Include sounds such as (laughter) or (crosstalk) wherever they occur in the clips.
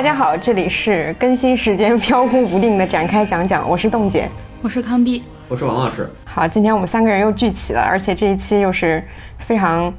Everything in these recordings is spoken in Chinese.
大家好，这里是更新时间飘忽不定的展开讲讲，我是冻姐。我是康帝，我是王老师。好，今天我们三个人又聚齐了，而且这一期又是非常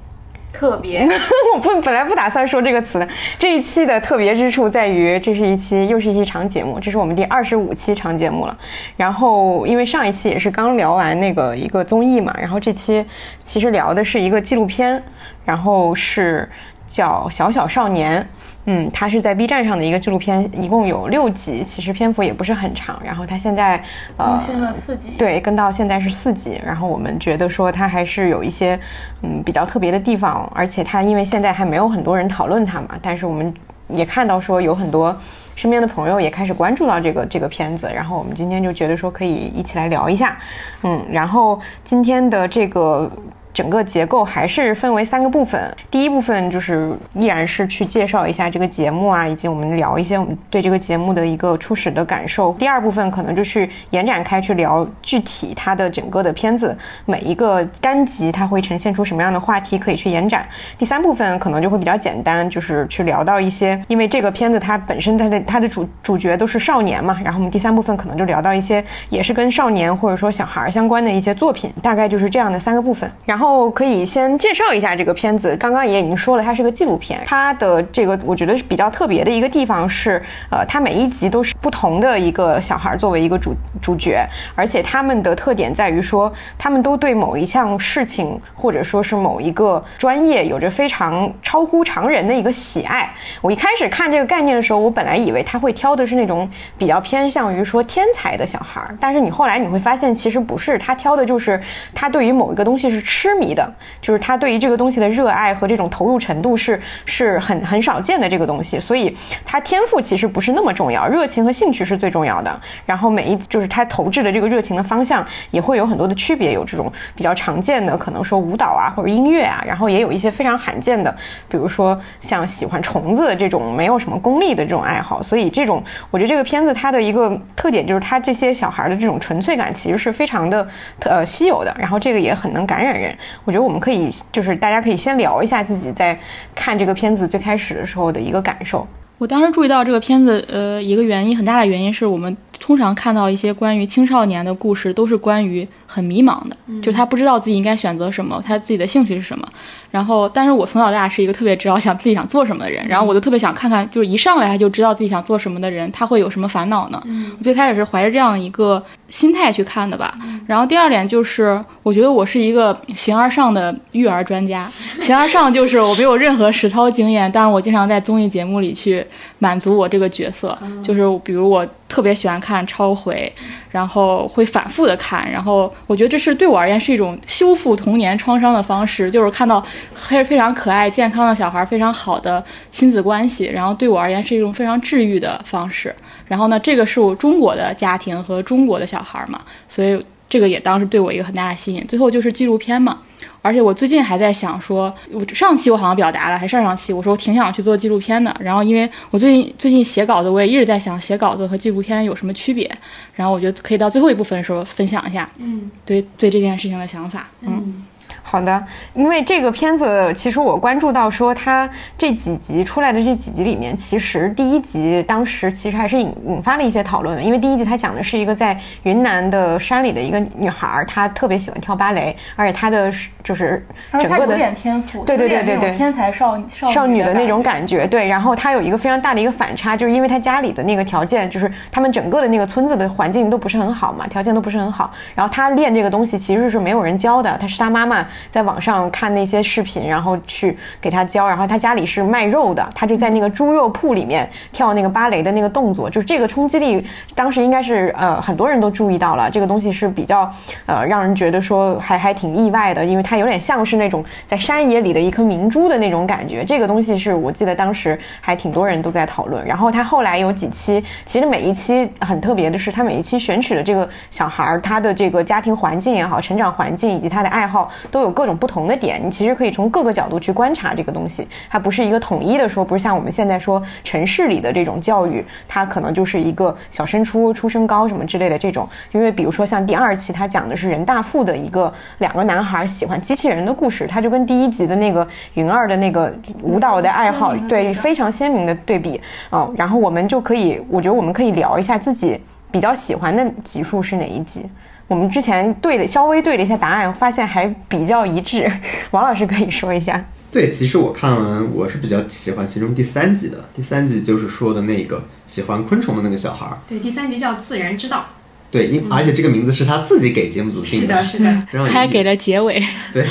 特别。(laughs) 我不本来不打算说这个词的，这一期的特别之处在于，这是一期又是一期长节目，这是我们第二十五期长节目了。然后因为上一期也是刚聊完那个一个综艺嘛，然后这期其实聊的是一个纪录片，然后是叫《小小少年》。嗯，它是在 B 站上的一个纪录片，一共有六集，其实篇幅也不是很长。然后它现在呃更新了四集，对，跟到现在是四集。然后我们觉得说它还是有一些嗯比较特别的地方，而且它因为现在还没有很多人讨论它嘛，但是我们也看到说有很多身边的朋友也开始关注到这个这个片子。然后我们今天就觉得说可以一起来聊一下，嗯，然后今天的这个。整个结构还是分为三个部分，第一部分就是依然是去介绍一下这个节目啊，以及我们聊一些我们对这个节目的一个初始的感受。第二部分可能就是延展开去聊具体它的整个的片子每一个单集它会呈现出什么样的话题可以去延展。第三部分可能就会比较简单，就是去聊到一些，因为这个片子它本身它的它的主主角都是少年嘛，然后我们第三部分可能就聊到一些也是跟少年或者说小孩相关的一些作品，大概就是这样的三个部分，然后。然后可以先介绍一下这个片子。刚刚也已经说了，它是个纪录片。它的这个我觉得是比较特别的一个地方是，呃，它每一集都是不同的一个小孩作为一个主主角，而且他们的特点在于说，他们都对某一项事情或者说是某一个专业有着非常超乎常人的一个喜爱。我一开始看这个概念的时候，我本来以为他会挑的是那种比较偏向于说天才的小孩，但是你后来你会发现，其实不是，他挑的就是他对于某一个东西是痴。痴迷的，就是他对于这个东西的热爱和这种投入程度是是很很少见的这个东西，所以他天赋其实不是那么重要，热情和兴趣是最重要的。然后每一就是他投掷的这个热情的方向也会有很多的区别，有这种比较常见的，可能说舞蹈啊或者音乐啊，然后也有一些非常罕见的，比如说像喜欢虫子这种没有什么功利的这种爱好。所以这种我觉得这个片子它的一个特点就是他这些小孩的这种纯粹感其实是非常的呃稀有的，然后这个也很能感染人。我觉得我们可以，就是大家可以先聊一下自己在看这个片子最开始的时候的一个感受。我当时注意到这个片子，呃，一个原因很大的原因是我们通常看到一些关于青少年的故事，都是关于很迷茫的，就是他不知道自己应该选择什么，他自己的兴趣是什么。然后，但是我从小到大是一个特别知道想自己想做什么的人，然后我就特别想看看，就是一上来他就知道自己想做什么的人，他会有什么烦恼呢？我最开始是怀着这样一个心态去看的吧。然后第二点就是，我觉得我是一个 (laughs) 形而上的育儿专家。形而上就是我没有任何实操经验，但是我经常在综艺节目里去满足我这个角色，就是比如我。特别喜欢看超回，然后会反复的看，然后我觉得这是对我而言是一种修复童年创伤的方式，就是看到非非常可爱健康的小孩，非常好的亲子关系，然后对我而言是一种非常治愈的方式。然后呢，这个是我中国的家庭和中国的小孩嘛，所以这个也当时对我一个很大的吸引。最后就是纪录片嘛。而且我最近还在想说，我上期我好像表达了，还上上期我说我挺想去做纪录片的。然后因为我最近最近写稿子，我也一直在想写稿子和纪录片有什么区别。然后我觉得可以到最后一部分的时候分享一下，嗯，对对这件事情的想法，嗯。好的，因为这个片子，其实我关注到说，它这几集出来的这几集里面，其实第一集当时其实还是引引发了一些讨论的。因为第一集它讲的是一个在云南的山里的一个女孩，她特别喜欢跳芭蕾，而且她的就是整个的天赋，对对对对对，天才少少女的那种感觉。对，然后她有一个非常大的一个反差，就是因为她家里的那个条件，就是他们整个的那个村子的环境都不是很好嘛，条件都不是很好。然后她练这个东西其实是没有人教的，她是她妈妈。在网上看那些视频，然后去给他教。然后他家里是卖肉的，他就在那个猪肉铺里面跳那个芭蕾的那个动作，就是这个冲击力，当时应该是呃很多人都注意到了。这个东西是比较呃让人觉得说还还挺意外的，因为它有点像是那种在山野里的一颗明珠的那种感觉。这个东西是我记得当时还挺多人都在讨论。然后他后来有几期，其实每一期很特别的是，他每一期选取的这个小孩儿，他的这个家庭环境也好，成长环境以及他的爱好都有。各种不同的点，你其实可以从各个角度去观察这个东西，它不是一个统一的说，不是像我们现在说城市里的这种教育，它可能就是一个小升初、初升高什么之类的这种。因为比如说像第二期，它讲的是人大附的一个两个男孩喜欢机器人的故事，它就跟第一集的那个云儿的那个舞蹈的爱好，对非常鲜明的对比。嗯，然后我们就可以，我觉得我们可以聊一下自己比较喜欢的集数是哪一集。我们之前对了稍微对了一下答案，发现还比较一致。(laughs) 王老师可以说一下。对，其实我看完我是比较喜欢其中第三集的。第三集就是说的那个喜欢昆虫的那个小孩儿。对，第三集叫《自然之道对，因而且这个名字是他自己给节目组》。定是的，是的。非常有意思还给了结尾，(laughs) 对，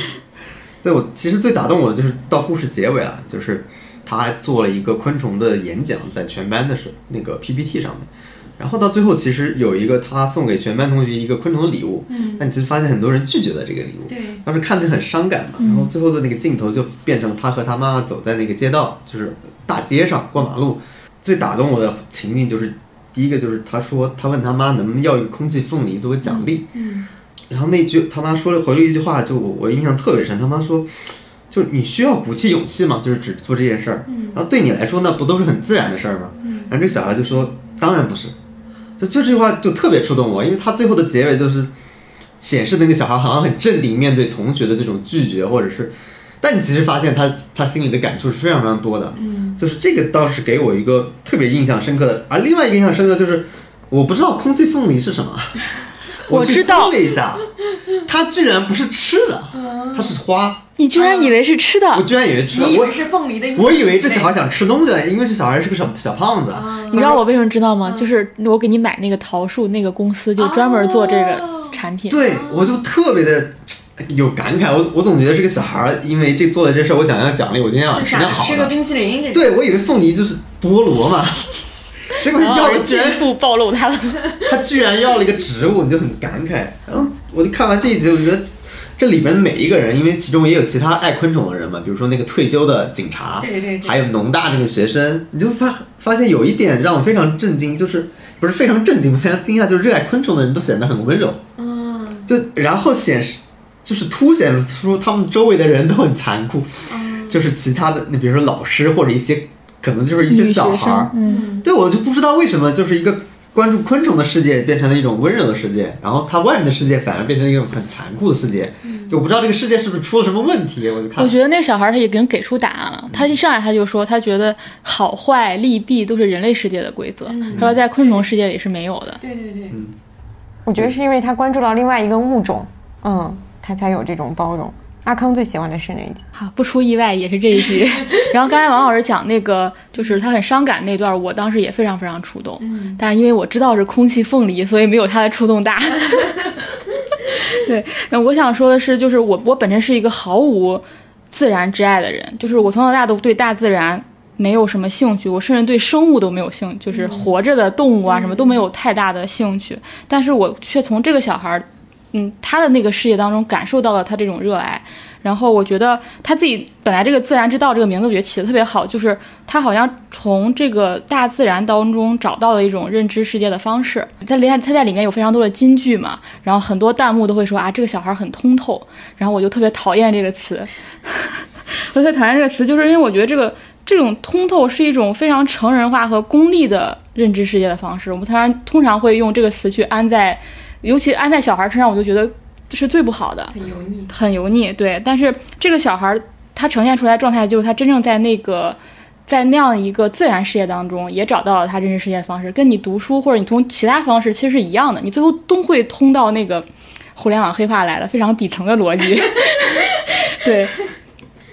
对我其实最打动我的就是到故事结尾了，就是他还做了一个昆虫的演讲，在全班的时那个 PPT 上面，然后到最后其实有一个他送给全班同学一个昆虫的礼物，嗯，但其实发现很多人拒绝了这个礼物，对，当时看着很伤感嘛，然后最后的那个镜头就变成他和他妈妈走在那个街道，就是大街上过马路，最打动我的情景就是第一个就是他说他问他妈能不能要一个空气凤梨作为奖励，嗯，然后那句他妈说了回了一句话，就我我印象特别深。他妈说，就你需要鼓起勇气嘛，就是只做这件事儿。嗯然后对你来说，那不都是很自然的事儿吗？嗯然后这小孩就说，当然不是。就就这句话就特别触动我，因为他最后的结尾就是显示那个小孩好像很镇定面对同学的这种拒绝，或者是，但你其实发现他他心里的感触是非常非常多的。嗯，就是这个倒是给我一个特别印象深刻的，而另外一个印象深刻就是，我不知道空气凤梨是什么，去我知道搜了一下，它居然不是吃的，它是花，你居然以为是吃的？我居然以为吃的，我你以为是凤梨的？我以为这小孩想吃东西，因为这小孩是个小小胖子，你知道我为什么知道吗？就是我给你买那个桃树那个公司就专门做这个产品。对我就特别的。有感慨，我我总觉得这个小孩儿因为这做了这事儿，我想要奖励，我今天晚上就吃点好的。吃个冰淇淋。对，我以为凤梨就是菠萝嘛，结 (laughs) 果要的居进一步暴露他了。(laughs) 他居然要了一个植物，你就很感慨。然后我就看完这一集，我觉得这里边的每一个人，因为其中也有其他爱昆虫的人嘛，比如说那个退休的警察，对对对还有农大那个学生，你就发发现有一点让我非常震惊，就是不是非常震惊，非常惊讶，就是热爱昆虫的人都显得很温柔，嗯，就然后显示就是凸显出他们周围的人都很残酷，就是其他的，你比如说老师或者一些可能就是一些小孩儿，，嗯，对，我就不知道为什么，就是一个关注昆虫的世界变成了一种温柔的世界，然后它外面的世界反而变成了一种很残酷的世界。就我不知道这个世界是不是出了什么问题，我就看我。觉得那个小孩他已经给出答案了。他一上来他就说，他觉得好坏利弊都是人类世界的规则。他说在昆虫世界里是没有的。对对对，嗯我觉得是因为他关注到另外一个物种，嗯，他才有这种包容。阿康最喜欢的是哪一集？好，不出意外也是这一集。(laughs) 然后刚才王老师讲那个，就是他很伤感那段，我当时也非常非常触动。嗯，但是因为我知道是空气凤梨，所以没有他的触动大。(laughs) 对，那我想说的是，就是我我本身是一个毫无自然之爱的人，就是我从小到大都对大自然没有什么兴趣，我甚至对生物都没有兴趣，就是活着的动物啊什么都没有太大的兴趣。但是我却从这个小孩儿，嗯，他的那个世界当中感受到了他这种热爱。然后我觉得他自己本来这个“自然之道”这个名字，我觉得起的特别好，就是他好像从这个大自然当中找到了一种认知世界的方式。他里他在里面有非常多的金句嘛，然后很多弹幕都会说啊，这个小孩很通透。然后我就特别讨厌这个词，我特别讨厌这个词，就是因为我觉得这个这种通透是一种非常成人化和功利的认知世界的方式。我们通常通常会用这个词去安在，尤其安在小孩身上，我就觉得这是最不好的。很油腻。很油腻，对。但是这个小孩儿他呈现出来的状态，就是他真正在那个在那样一个自然世界当中，也找到了他认识世界的方式，跟你读书或者你从其他方式其实是一样的，你最后都会通到那个互联网黑化来了，非常底层的逻辑。(laughs) 对，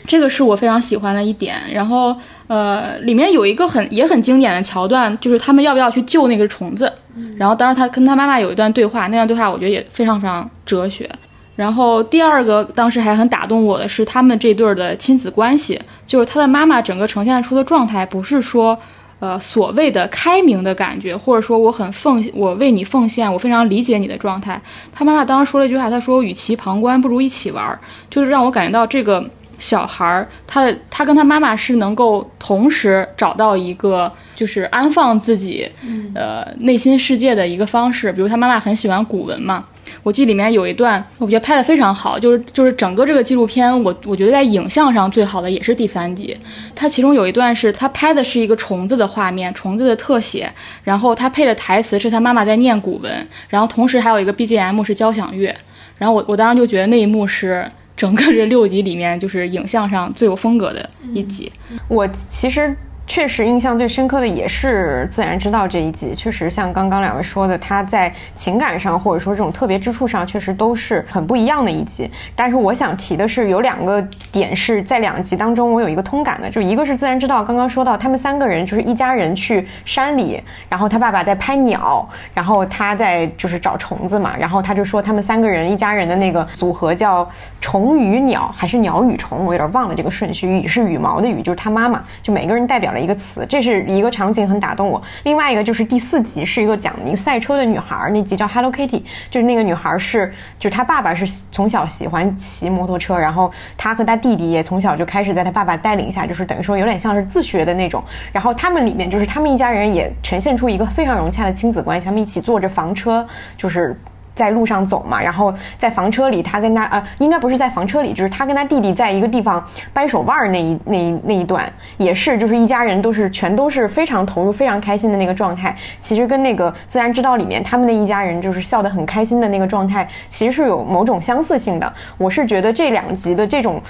这个是我非常喜欢的一点。然后呃，里面有一个很也很经典的桥段，就是他们要不要去救那个虫子。然后当时他跟他妈妈有一段对话，那段对话我觉得也非常非常哲学。然后第二个当时还很打动我的是他们这对儿的亲子关系，就是他的妈妈整个呈现出的状态不是说，呃所谓的开明的感觉，或者说我很奉我为你奉献，我非常理解你的状态。他妈妈当时说了一句话，他说与其旁观，不如一起玩儿，就是让我感觉到这个小孩儿，他的他跟他妈妈是能够同时找到一个就是安放自己，呃内心世界的一个方式。比如他妈妈很喜欢古文嘛。我记得里面有一段，我觉得拍的非常好，就是就是整个这个纪录片，我我觉得在影像上最好的也是第三集。它其中有一段是他拍的是一个虫子的画面，虫子的特写，然后他配的台词是他妈妈在念古文，然后同时还有一个 BGM 是交响乐，然后我我当时就觉得那一幕是整个这六集里面就是影像上最有风格的一集。我其实确实印象最深刻的也是《自然之道》这一集，确实像刚刚两位说的，它在情感上或者说这种特别之处上，确实都是很不一样的一集。但是我想提的是，有两个点是在两集当中我有一个通感的，就一个是《自然之道》，刚刚说到他们三个人就是一家人去山里，然后他爸爸在拍鸟，然后他在就是找虫子嘛，然后他就说他们三个人一家人的那个组合叫虫与鸟还是鸟与虫，我有点忘了这个顺序。羽是羽毛的羽，就是他妈妈，就每个人代表一个词，这是一个场景很打动我。另外一个就是第四集是一个讲一个赛车的女孩，那集叫 Hello Kitty，就是那个女孩是就是她爸爸是从小喜欢骑摩托车，然后她和她弟弟也从小就开始在她爸爸带领下，就是等于说有点像是自学的那种。然后他们里面就是他们一家人也呈现出一个非常融洽的亲子关系，他们一起坐着房车，就是。在路上走嘛，然后在房车里，他跟他呃，应该不是在房车里，就是他跟他弟弟在一个地方掰手腕儿那一那一那一段，也是就是一家人都是全都是非常投入、非常开心的那个状态。其实跟那个《自然之道》里面他们那一家人就是笑得很开心的那个状态，其实是有某种相似性的。我是觉得这两集的这种。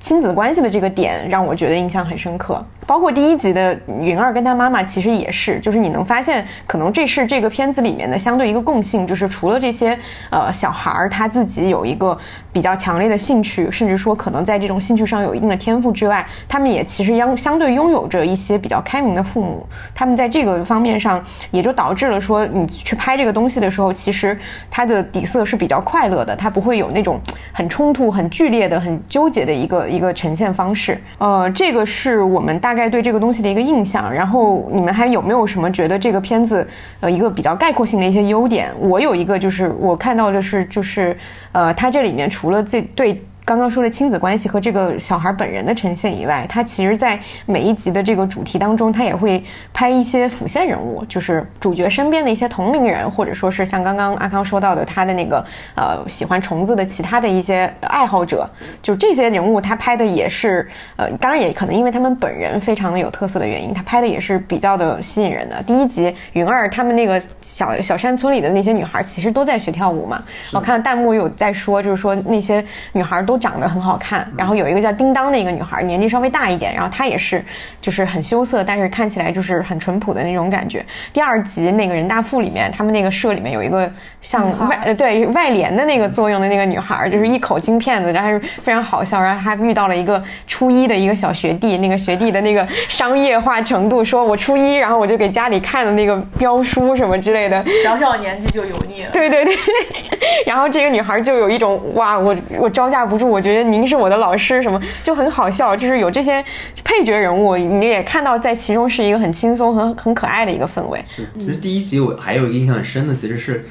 亲子关系的这个点让我觉得印象很深刻，包括第一集的云儿跟她妈妈其实也是，就是你能发现，可能这是这个片子里面的相对一个共性，就是除了这些呃小孩儿他自己有一个比较强烈的兴趣，甚至说可能在这种兴趣上有一定的天赋之外，他们也其实相相对拥有着一些比较开明的父母，他们在这个方面上也就导致了说你去拍这个东西的时候，其实它的底色是比较快乐的，它不会有那种很冲突、很剧烈的、很纠结的一个。一个呈现方式，呃，这个是我们大大概对这个东西的一个印象。然后你们还有没有什么觉得这个片子，呃，一个比较概括性的一些优点？我有一个，就是我看到的是，就是呃，它这里面除了这对。刚刚说的亲子关系和这个小孩本人的呈现以外，他其实，在每一集的这个主题当中，他也会拍一些辅线人物，就是主角身边的一些同龄人，或者说是像刚刚阿康说到的他的那个呃喜欢虫子的其他的一些爱好者，就这些人物他拍的也是呃，当然也可能因为他们本人非常的有特色的原因，他拍的也是比较的吸引人的。第一集云儿他们那个小小山村里的那些女孩，其实都在学跳舞嘛，我看弹幕有在说，就是说那些女孩都。都长得很好看，然后有一个叫叮当的一个女孩，年纪稍微大一点，然后她也是，就是很羞涩，但是看起来就是很淳朴的那种感觉。第二集那个人大附里面，他们那个社里面有一个像外呃对外联的那个作用的那个女孩，就是一口金片子，然后非常好笑，然后还遇到了一个初一的一个小学弟，那个学弟的那个商业化程度，说我初一，然后我就给家里看了那个标书什么之类的，小小年纪就油腻了。对对对，(laughs) 然后这个女孩就有一种哇，我我招架不住。我觉得您是我的老师，什么就很好笑，就是有这些配角人物，你也看到在其中是一个很轻松、很很可爱的一个氛围。是，其实第一集我还有一个印象很深的，其实是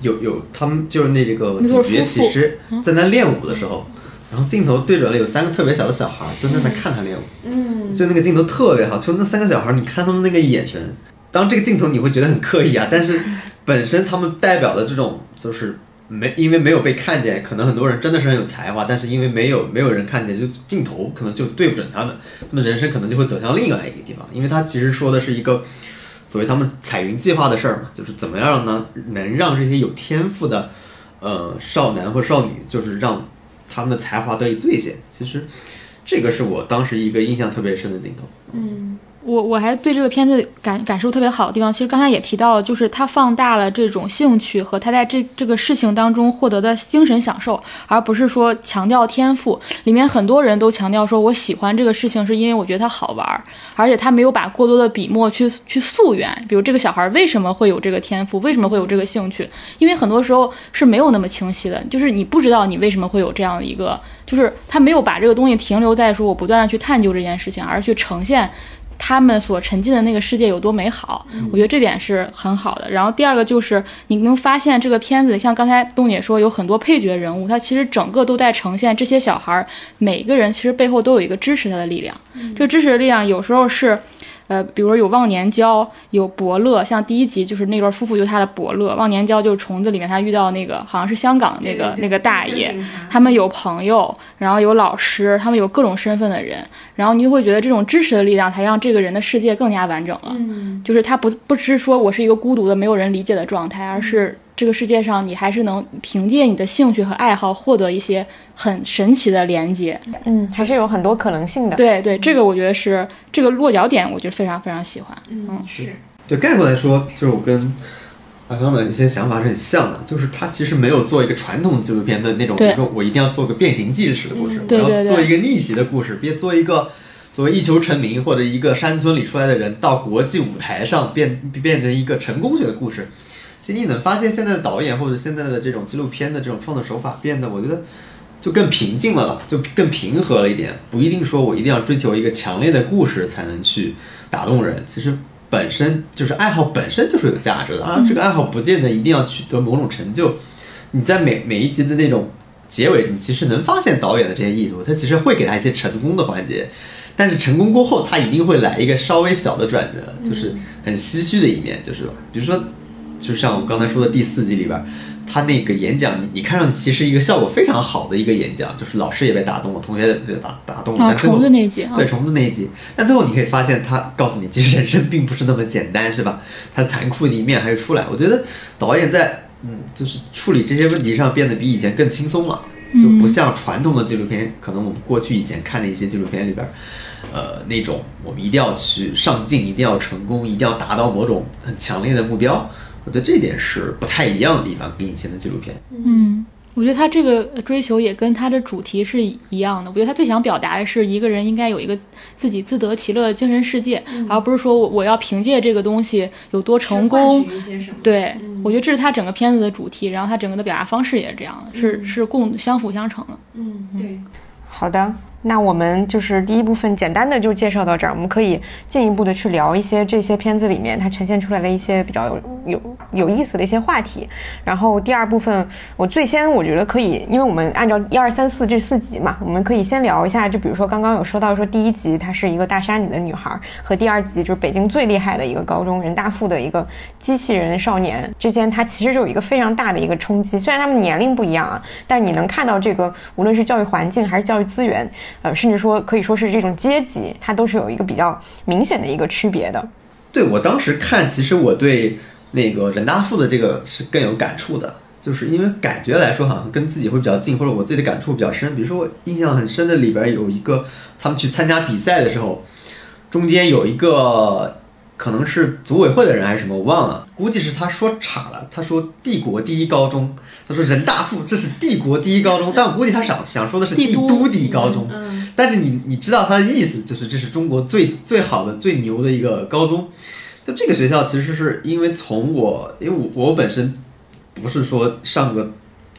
有有他们就是那这个主角其实在那练舞的时候，然后镜头对准了有三个特别小的小孩就在那看他练舞，嗯，就那个镜头特别好，就那三个小孩，你看他们那个眼神，当这个镜头你会觉得很刻意啊，但是本身他们代表的这种就是。没，因为没有被看见，可能很多人真的是很有才华，但是因为没有没有人看见，就镜头可能就对不准他们，他们人生可能就会走向另外一个地方。因为他其实说的是一个所谓他们彩云计划的事儿嘛，就是怎么样呢，能让这些有天赋的呃少男或少女，就是让他们的才华得以兑现。其实这个是我当时一个印象特别深的镜头。嗯。我我还对这个片子感感受特别好的地方，其实刚才也提到了，就是他放大了这种兴趣和他在这这个事情当中获得的精神享受，而不是说强调天赋。里面很多人都强调说，我喜欢这个事情是因为我觉得它好玩，而且他没有把过多的笔墨去去溯源，比如这个小孩为什么会有这个天赋，为什么会有这个兴趣，因为很多时候是没有那么清晰的，就是你不知道你为什么会有这样的一个，就是他没有把这个东西停留在说我不断的去探究这件事情，而去呈现。他们所沉浸的那个世界有多美好，我觉得这点是很好的。然后第二个就是你能发现这个片子，像刚才东姐说，有很多配角人物，他其实整个都在呈现这些小孩儿每个人其实背后都有一个支持他的力量。这个支持的力量有时候是，呃，比如说有忘年交，有伯乐，像第一集就是那对夫妇就是他的伯乐，忘年交就是虫子里面他遇到那个好像是香港那个那个大爷，他们有朋友，然后有老师，他们有各种身份的人，然后你就会觉得这种支持的力量才让这个人的世界更加完整了。嗯，就是他不不只是说我是一个孤独的没有人理解的状态，而是这个世界上你还是能凭借你的兴趣和爱好获得一些很神奇的连接。嗯，还是有很多可能性的。对对，这个我觉得是这个落脚点，我觉得非常非常喜欢。嗯是，对概括来说，就是我跟阿刚的一些想法是很像的，就是他其实没有做一个传统纪录片的那种，比如说我一定要做个变形记式的故事，对对对我要做一个逆袭的故事，别做一个所谓一球成名或者一个山村里出来的人到国际舞台上变变成一个成功学的故事。其实你能发现，现在的导演或者现在的这种纪录片的这种创作手法变得，我觉得就更平静了吧，就更平和了一点，不一定说我一定要追求一个强烈的故事才能去打动人。其实本身就是爱好本身就是有价值的，啊这个爱好不见得一定要取得某种成就。你在每每一集的那种结尾，你其实能发现导演的这些意图，他其实会给他一些成功的环节。但是成功过后，他一定会来一个稍微小的转折，就是很唏嘘的一面，就是比如说，就像我刚才说的第四集里边，他那个演讲，你你看上去其实一个效果非常好的一个演讲，就是老师也被打动了，同学也被打打动了，虫子那一集啊对，虫子那一集，但最后你可以发现，他告诉你，其实人生并不是那么简单，是吧？他残酷的一面还是出来。我觉得导演在嗯，就是处理这些问题上变得比以前更轻松了，就不像传统的纪录片，可能我们过去以前看的一些纪录片里边，呃，那种我们一定要去上进，一定要成功，一定要达到某种很强烈的目标。我觉得这点是不太一样的地方，跟以前的纪录片。嗯，我觉得他这个追求也跟他的主题是一样的。我觉得他最想表达的是一个人应该有一个自己自得其乐的精神世界，而不是说我我要凭借这个东西有多成功。去换取一些什么？对，我觉得这是他整个片子的主题，然后他整个的表达方式也是这样的，是是共相辅相成的。嗯，对，好的，那我们就是第一部分简单的就介绍到这儿，我们可以进一步的去聊一些这些片子里面它呈现出来的一些比较有有有意思的一些话题。然后第二部分，我最先我觉得可以，因为我们按照一二三四这四集嘛，我们可以先聊一下，就比如说刚刚有说到说第一集她是一个大山里的女孩，和第二集就是北京最厉害的一个高中人大附的一个机器人少年之间，它其实就有一个非常大的一个冲击。虽然他们年龄不一样啊，但你能看到这个无论是教育环境还是教育资源，呃，甚至说可以说是这种阶级，它都是有一个比较明显的一个区别的。对我当时看，其实我对那个人大附的这个是更有感触的，就是因为感觉来说好像跟自己会比较近，或者我自己的感触比较深。比如说我印象很深的里边有一个，他们去参加比赛的时候，中间有一个可能是组委会的人还是什么，我忘了，估计是他说岔了，他说帝国第一高中，他说人大附这是帝国第一高中，但我估计他想想说的是帝帝都都第一高中。嗯但是你你知道他的意思，就是这是中国最最好的、最牛的一个高中。就这个学校，其实是因为从我，因为我我本身不是说上个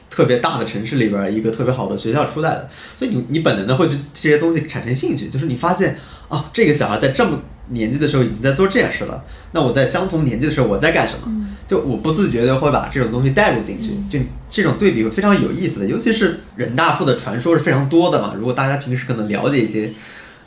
特别大的城市里边儿一个特别好的学校出来的，所以你你本能的会对这些东西产生兴趣。就是你发现哦，这个小孩在这么年纪的时候已经在做这件事了，那我在相同年纪的时候我在干什么？就我不自觉的会把这种东西带入进去，就这种对比会非常有意思的，尤其是人大附的传说是非常多的嘛。如果大家平时可能了解一些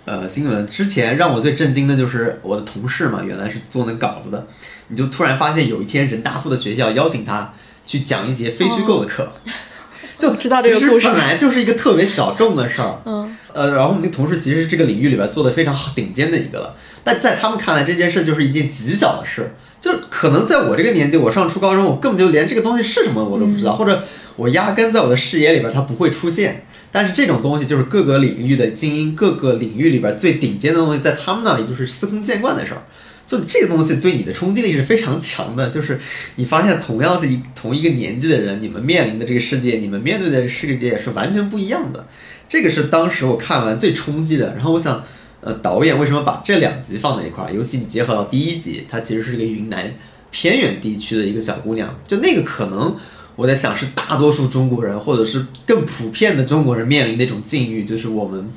呃新闻，之前让我最震惊的就是我的同事嘛，原来是做那稿子的，你就突然发现有一天人大附的学校邀请他去讲一节非虚构的课，(laughs) 就知道这个事。本来就是一个特别小众的事儿，嗯，呃，然后我们那个同事其实是这个领域里边做的非常好顶尖的一个了，但在他们看来这件事就是一件极小的事，就可能在我这个年纪，我上初高中，我根本就连这个东西是什么我都不知道，或者我压根在我的视野里边它不会出现。但是这种东西就是各个领域的精英，各个领域里边最顶尖的东西，在他们那里就是司空见惯的事儿。就这个东西对你的冲击力是非常强的，就是你发现同样是一同一个年纪的人，你们面临的这个世界，你们面对的世界也是完全不一样的。这个是当时我看完最冲击的。然后我想，呃，导演为什么把这两集放在一块儿？尤其你结合到第一集，她其实是一个云南偏远地区的一个小姑娘，就那个可能我在想是大多数中国人或者是更普遍的中国人面临的一种境遇，就是我们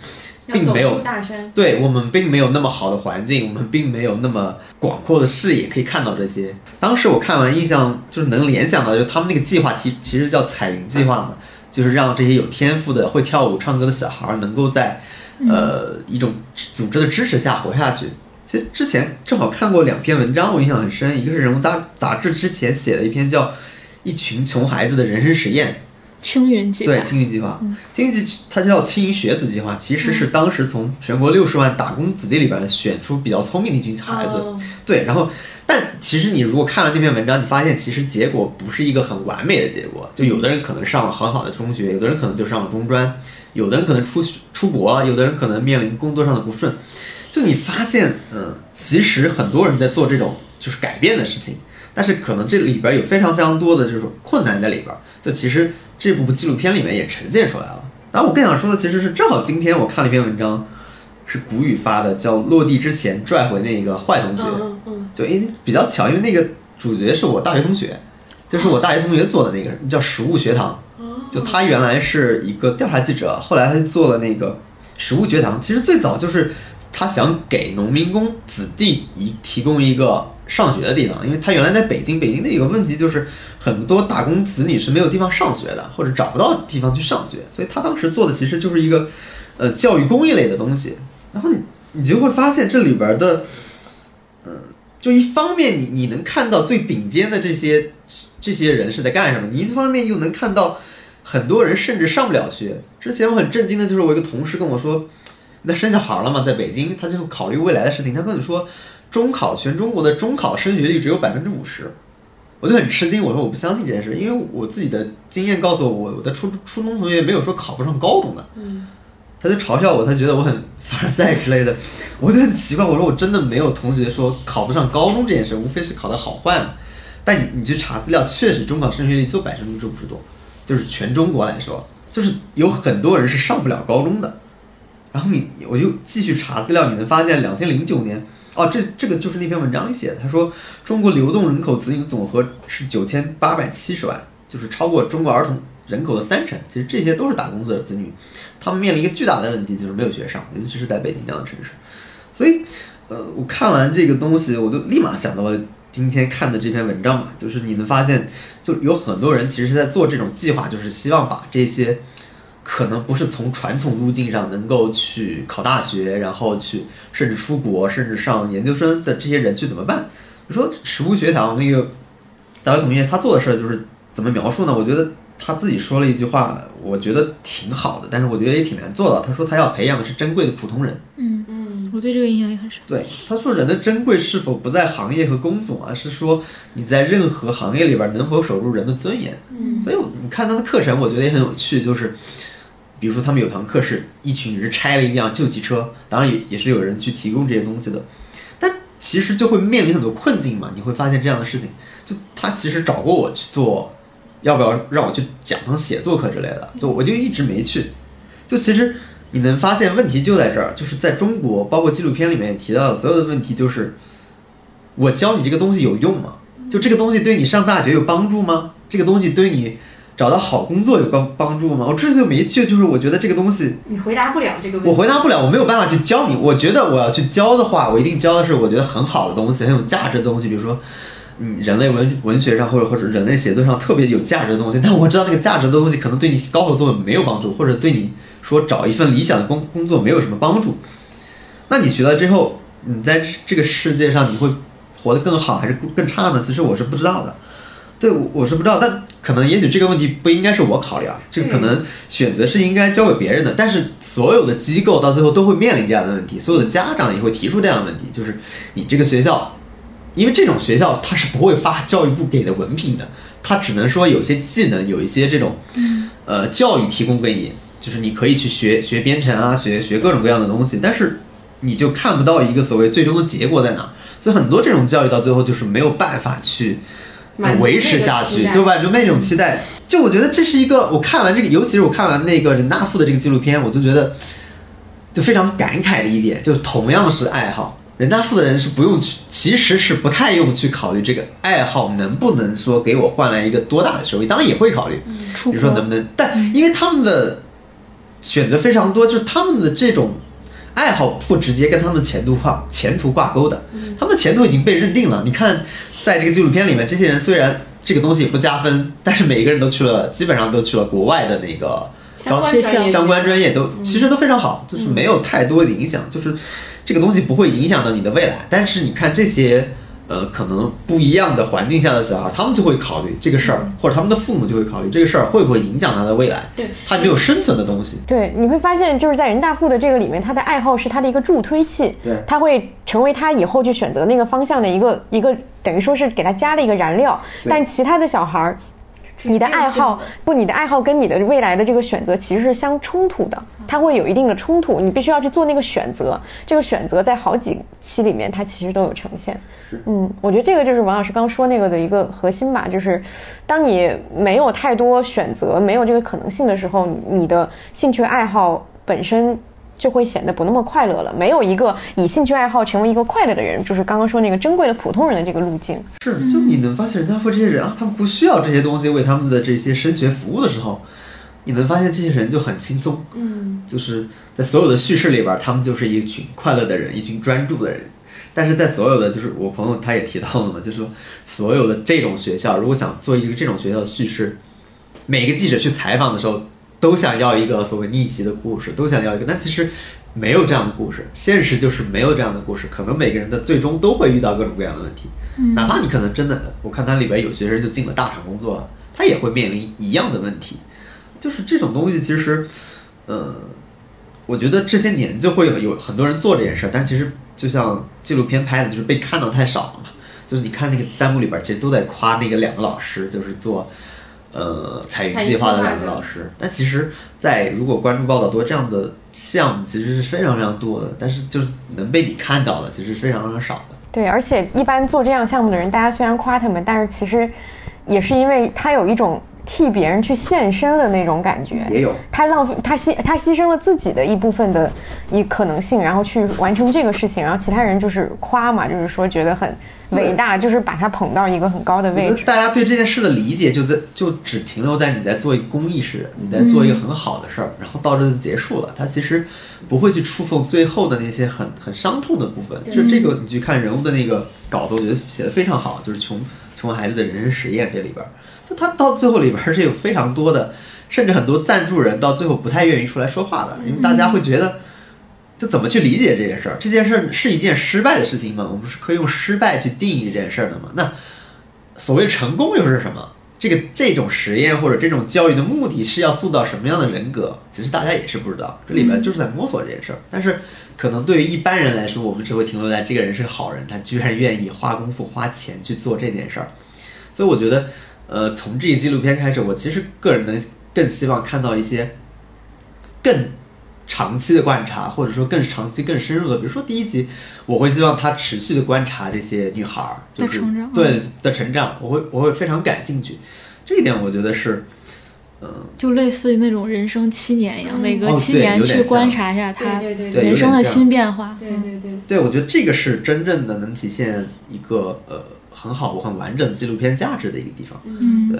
并没有对我们并没有那么好的环境，我们并没有那么广阔的视野可以看到这些。当时我看完，印象就是能联想到，就他们那个计划其其实叫彩云计划嘛，就是让这些有天赋的、会跳舞、唱歌的小孩儿能够在呃一种组织的支持下活下去。其实之前正好看过两篇文章，我印象很深，一个是《人物杂杂志》之前写的一篇叫《一群穷孩子的人生实验》，青云计划对，青云计划，青云计它叫青云学子计划，其实是当时从全国六十万打工子弟里边选出比较聪明的一群孩子，哦。对，然后但其实你如果看了那篇文章，你发现其实结果不是一个很完美的结果，就有的人可能上了很好的中学，有的人可能就上了中专，有的人可能出出国了，有的人可能面临工作上的不顺，就你发现，嗯，其实很多人在做这种就是改变的事情，但是可能这里边有非常非常多的这种困难在里边，就其实这部纪录片里面也呈现出来了。然后我更想说的其实是，正好今天我看了一篇文章，是谷雨发的，叫《落地之前拽回那个坏同学》。嗯嗯就因为比较巧，因为那个主角是我大学同学，就是我大学同学做的那个叫食物学堂，就他原来是一个调查记者，后来他就做了那个食物学堂。其实最早就是他想给农民工子弟一提供一个上学的地方，因为他原来在北京，北京的有个问题就是很多打工子女是没有地方上学的，或者找不到地方去上学，所以他当时做的其实就是一个呃教育公益类的东西。然后你你就会发现这里边的。就一方面你你能看到最顶尖的这些这些人是在干什么，你一方面又能看到很多人甚至上不了学。之前我很震惊的就是我一个同事跟我说，那生小孩了嘛，在北京，他就考虑未来的事情，他跟你说，中考全中国的中考升学率只有百分之五十，我就很吃惊，我说我不相信这件事，因为我自己的经验告诉我，我的初初中同学没有说考不上高中的，嗯，他就嘲笑我，他觉得我很凡尔赛之类的，我就很奇怪，我说我真的没有同学说考不上高中这件事，无非是考的好坏嘛。但你你去查资料，确实中考升学率就百分之五十多，就是全中国来说，就是有很多人是上不了高中的。然后你我就继续查资料，你能发现两千零九年，哦，这这个就是那篇文章里写的，他说中国流动人口子女的总和是九千八百七十万，就是超过中国儿童人口的三成。其实这些都是打工子子女，他们面临一个巨大的问题，就是没有学上，尤其是在北京这样的城市。所以，呃，我看完这个东西，我就立马想到了今天看的这篇文章嘛，就是你能发现，就有很多人其实是在做这种计划，就是希望把这些可能不是从传统路径上能够去考大学，然后去甚至出国，甚至上研究生的这些人去怎么办？你说食物学堂那个大学同学他做的事儿就是怎么描述呢？我觉得他自己说了一句话，我觉得挺好的，但是我觉得也挺难做到。他说他要培养的是珍贵的普通人。嗯，嗯我对这个印象也很深。对，他说人的珍贵是否不在行业和工种，而是说你在任何行业里边能否守住人的尊严。嗯所以你看他的课程，我觉得也很有趣，就是比如说他们有堂课是一群人拆了一辆旧汽车，当然也也是有人去提供这些东西的，但其实就会面临很多困境嘛。你会发现这样的事情，就他其实找过我去做，要不要让我去讲堂写作课之类的，就我就一直没去。就其实你能发现问题就在这儿，就是在中国，包括纪录片里面也提到的所有的问题，就是我教你这个东西有用吗？就这个东西对你上大学有帮助吗？这个东西对你找到好工作有帮帮助吗？我这就没去，就是我觉得这个东西你回答不了这个问题。我回答不了，我没有办法去教你。我觉得我要去教的话，我一定教的是我觉得很好的东西，很有价值的东西，比如说。嗯，人类文文学上或者或者人类写作上特别有价值的东西，但我知道那个价值的东西可能对你高考作文没有帮助，或者对你说找一份理想的工工作没有什么帮助。那你学了之后，你在这个世界上你会活得更好还是更差呢？其实我是不知道的。对，我我是不知道，但可能也许这个问题不应该是我考虑啊，这个可能选择是应该交给别人的。但是所有的机构到最后都会面临这样的问题，所有的家长也会提出这样的问题，就是你这个学校。因为这种学校它是不会发教育部给的文凭的，它只能说有一些技能，有一些这种，呃，教育提供给你，就是你可以去学学编程啊，学学各种各样的东西，但是你就看不到一个所谓最终的结果在哪，所以很多这种教育到最后就是没有办法去呃维持下去，对吧？就那种期待，就我觉得这是一个，我看完这个，尤其是我看完那个任大富的这个纪录片，我就觉得就非常感慨的一点，就是同样是爱好。人大附的人是不用去，其实是不太用去考虑这个爱好能不能说给我换来一个多大的收益，当然也会考虑，出比如说能不能，但因为他们的选择非常多，就是他们的这种爱好不直接跟他们的前途挂前途挂钩的，他们的前途已经被认定了。你看，在这个纪录片里面，这些人虽然这个东西不加分，但是每一个人都去了，基本上都去了国外的那个相关相关专业都其实都非常好，就是没有太多的影响。就是这个东西不会影响到你的未来。但是你看这些。呃，可能不一样的环境下的小孩，他们就会考虑这个事儿，或者他们的父母就会考虑这个事儿会不会影响他的未来。对，他没有生存的东西。对，你会发现就是在人大附的这个里面，他的爱好是他的一个助推器，对他会成为他以后去选择那个方向的一个一个，等于说是给他加了一个燃料。但其他的小孩儿。你的爱好不，你的爱好跟你的未来的这个选择其实是相冲突的，它会有一定的冲突，你必须要去做那个选择。这个选择在好几期里面，它其实都有呈现。是嗯，我觉得这个就是王老师刚说那个的一个核心吧，就是当你没有太多选择，没有这个可能性的时候，你的兴趣爱好本身就会显得不那么快乐了。没有一个以兴趣爱好成为一个快乐的人，就是刚刚说那个珍贵的普通人的这个路径。是，就你能发现人大附这些人啊，他们不需要这些东西为他们的这些升学服务的时候，你能发现这些人就很轻松。嗯，就是在所有的叙事里边，他们就是一群快乐的人，一群专注的人。但是在所有的，就是我朋友他也提到了嘛，就是说所有的这种学校，如果想做一个这种学校的叙事，每个记者去采访的时候，都想要一个所谓逆袭的故事，都想要一个。但其实没有这样的故事，现实就是没有这样的故事。可能每个人的最终都会遇到各种各样的问题，哪怕你可能真的，我看它里边有学生就进了大厂工作，他也会面临一样的问题。就是这种东西，其实，呃，我觉得这些年就会有有很多人做这件事儿，但其实就像纪录片拍的，就是被看到太少了嘛。就是你看那个弹幕里边，其实都在夸那个两个老师，就是做呃彩云计划的两个老师。但其实，在如果关注报道多这样的项目，其实是非常非常多的，但是就是能被你看到的，其实是非常非常少的。对，而且一般做这样项目的人，大家虽然夸他们，但是其实也是因为他有一种替别人去献身的那种感觉。也有他浪费，他牺他牺牲了自己的一部分的一可能性，然后去完成这个事情，然后其他人就是夸嘛，就是说觉得很伟大，就是把他捧到一个很高的位置。大家对这件事的理解就在就只停留在你在做一个公益事，你在做一个很好的事儿，然后到这就结束了。他其实不会去触碰最后的那些很 (laughs) 很伤痛的部分。就这个，你去看人物的那个稿子，我觉得写的非常好，就是穷穷孩子的人生实验这里边儿，就他到最后里边儿是有非常多的，甚至很多赞助人到最后不太愿意出来说话的，因为大家会觉得。就怎么去理解这件事儿？这件事儿是一件失败的事情吗？我们是可以用失败去定义这件事儿的吗？那所谓成功又是什么？这个这种实验或者这种教育的目的是要塑造什么样的人格？其实大家也是不知道，这里面就是在摸索这件事儿。但是可能对于一般人来说，我们只会停留在这个人是个好人，他居然愿意花功夫花钱去做这件事儿。所以我觉得，呃，从这一纪录片开始，我其实个人能更希望看到一些更长期的观察，或者说更长期、更深入的。比如说第一集，我会希望他持续的观察这些女孩儿，就是的成长对的成长，我会我会非常感兴趣。这一点我觉得是，嗯、就类似于那种人生七年一样，每隔哦七年去观察一下他对对对有人生的新变化。对对对，对，我觉得这个是真正的能体现一个呃很好、很完整的纪录片价值的一个地方。嗯对，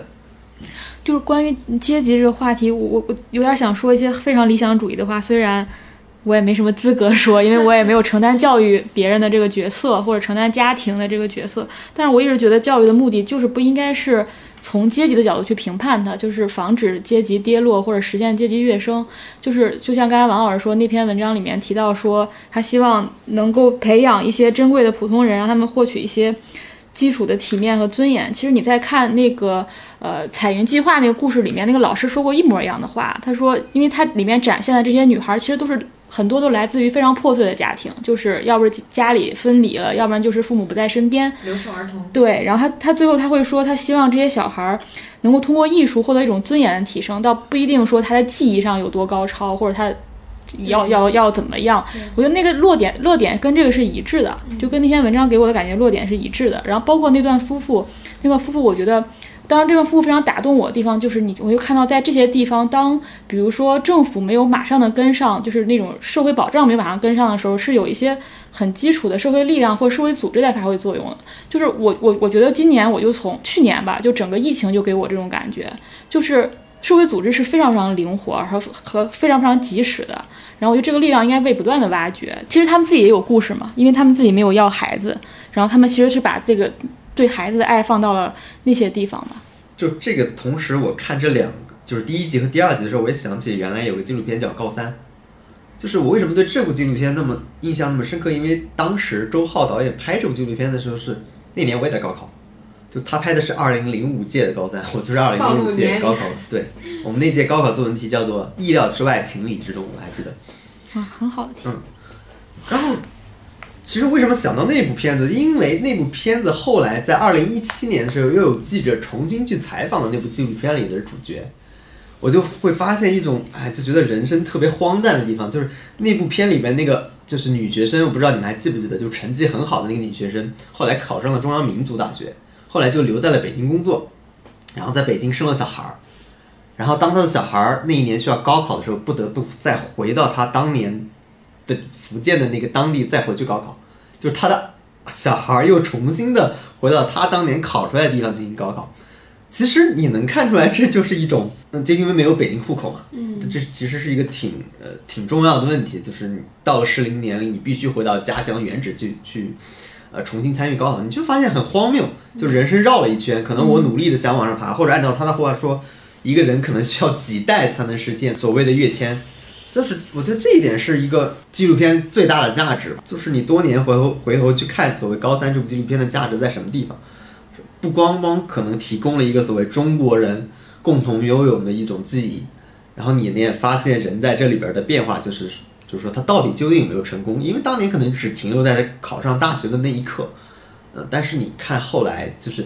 就是关于阶级这个话题，我我我有点想说一些非常理想主义的话，虽然我也没什么资格说，因为我也没有承担教育别人的这个角色，或者承担家庭的这个角色，但是我一直觉得教育的目的就是不应该是。从阶级的角度去评判它，就是防止阶级跌落或者实现阶级跃升。就是就像刚才王老师说那篇文章里面提到说，他希望能够培养一些珍贵的普通人，让他们获取一些基础的体面和尊严。其实你在看那个呃彩云计划那个故事里面，那个老师说过一模一样的话。他说，因为它里面展现的这些女孩，其实都是很多都来自于非常破碎的家庭，就是要不是家里分离了，要不然就是父母不在身边。留守儿童。对，然后他他最后他会说，他希望这些小孩儿能够通过艺术获得一种尊严的提升，倒不一定说他在技艺上有多高超，或者他要要要怎么样。我觉得那个落点落点跟这个是一致的，就跟那篇文章给我的感觉落点是一致的。然后包括那段夫妇，那个夫妇，我觉得。当然，这段夫妇非常打动我的地方就是你，我就看到在这些地方，当比如说政府没有马上的跟上，就是那种社会保障没有马上跟上的时候，是有一些很基础的社会力量或社会组织在发挥作用的。就是我我我觉得今年我就从去年吧，就整个疫情就给我这种感觉，就是社会组织是非常非常灵活和和非常非常及时的。然后我觉得这个力量应该被不断的挖掘。其实他们自己也有故事嘛，因为他们自己没有要孩子，然后他们其实是把这个对孩子的爱放到了那些地方的。就这个，同时我看这两，就是第一集和第二集的时候，我也想起原来有个纪录片叫《高三》，就是我为什么对这部纪录片那么印象那么深刻？因为当时周浩导演拍这部纪录片的时候是那年我也在高考，就他拍的是二零零五届的高三，我就是二零零五届高考。对，我们那届高考作文题叫做“意料之外，情理之中”，我还记得。啊，很好的题。嗯，然后其实为什么想到那部片子？因为那部片子后来在二零一七年的时候，又有记者重新去采访了那部纪录片里的主角，我就会发现一种哎，就觉得人生特别荒诞的地方，就是那部片里面那个就是女学生，我不知道你们还记不记得，就成绩很好的那个女学生，后来考上了中央民族大学，后来就留在了北京工作，然后在北京生了小孩儿。然后当他的小孩儿那一年需要高考的时候，不得不再回到他当年的福建的那个当地再回去高考，就是他的小孩儿又重新的回到他当年考出来的地方进行高考。其实你能看出来，这就是一种，嗯，就因为没有北京户口嘛，嗯，这其实是一个挺呃挺重要的问题，就是你到了适龄年龄，你必须回到家乡原址去去，呃，重新参与高考，你就发现很荒谬，就人生绕了一圈，可能我努力的想往上爬，或者按照他的话说。一个人可能需要几代才能实现所谓的跃迁，就是我觉得这一点是一个纪录片最大的价值，就是你多年回头回头去看所谓高三这部纪录片的价值在什么地方，不光光可能提供了一个所谓中国人共同拥有的一种记忆，然后你呢也发现人在这里边的变化，就是就是说他到底究竟有没有成功？因为当年可能只停留在考上大学的那一刻，呃，但是你看后来就是。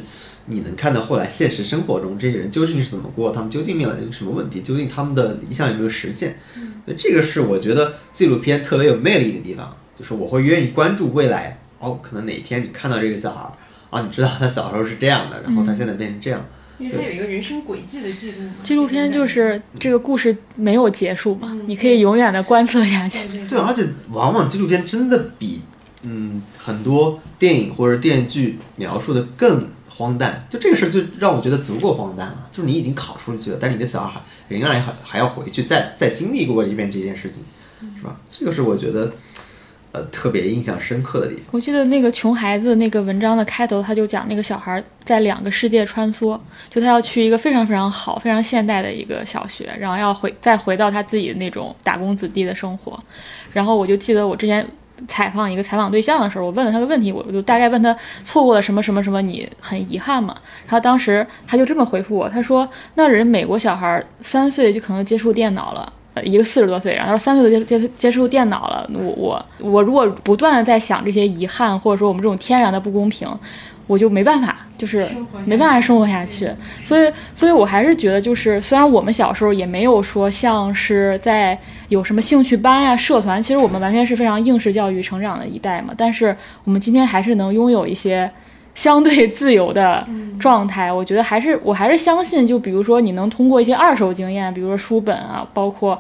你能看到后来现实生活中这些人究竟是怎么过，他们究竟面临什么问题，究竟他们的理想有没有实现？所以这个是我觉得纪录片特别有魅力的地方，就是我会愿意关注未来。哦，可能哪一天你看到这个小孩儿啊，你知道他小时候是这样的，然后他现在变成这样。因为它有一个人生轨迹的记录嘛。纪录片就是这个故事没有结束嘛，你可以永远的观测下去。对，而且往往纪录片真的比嗯很多电影或者电视剧描述的更。荒诞，就这个事儿就让我觉得足够荒诞了。就是你已经考出去了，但你的小孩仍然还还要回去再再经历过一遍这件事情，是吧？这个是我觉得呃特别印象深刻的地方。我记得那个穷孩子那个文章的开头，他就讲那个小孩在两个世界穿梭，就他要去一个非常非常好、非常现代的一个小学，然后要回再回到他自己的那种打工子弟的生活。然后我就记得我之前。采访一个采访对象的时候，我问了他个问题，我就大概问他错过了什么什么什么，你很遗憾吗？然后当时他就这么回复我，他说：“那人美国小孩三岁就可能接触电脑了，一个四十多岁，然后他说三岁就接接接触电脑了，我我我如果不断的在想这些遗憾，或者说我们这种天然的不公平。”我就没办法，就是没办法生活下去，所以，所以我还是觉得，就是虽然我们小时候也没有说像是在有什么兴趣班呀、社团，其实我们完全是非常应试教育成长的一代嘛，但是我们今天还是能拥有一些相对自由的状态。我觉得还是，我还是相信，就比如说你能通过一些二手经验，比如说书本啊，包括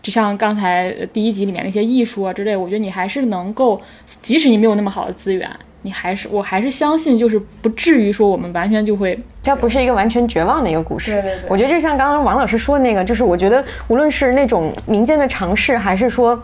就像刚才第一集里面那些艺术啊之类，我觉得你还是能够，即使你没有那么好的资源。你还是，我还是相信，就是不至于说我们完全就会，它不是一个完全绝望的一个故事。对对对，我觉得就像刚刚王老师说的那个，就是我觉得无论是那种民间的尝试，还是说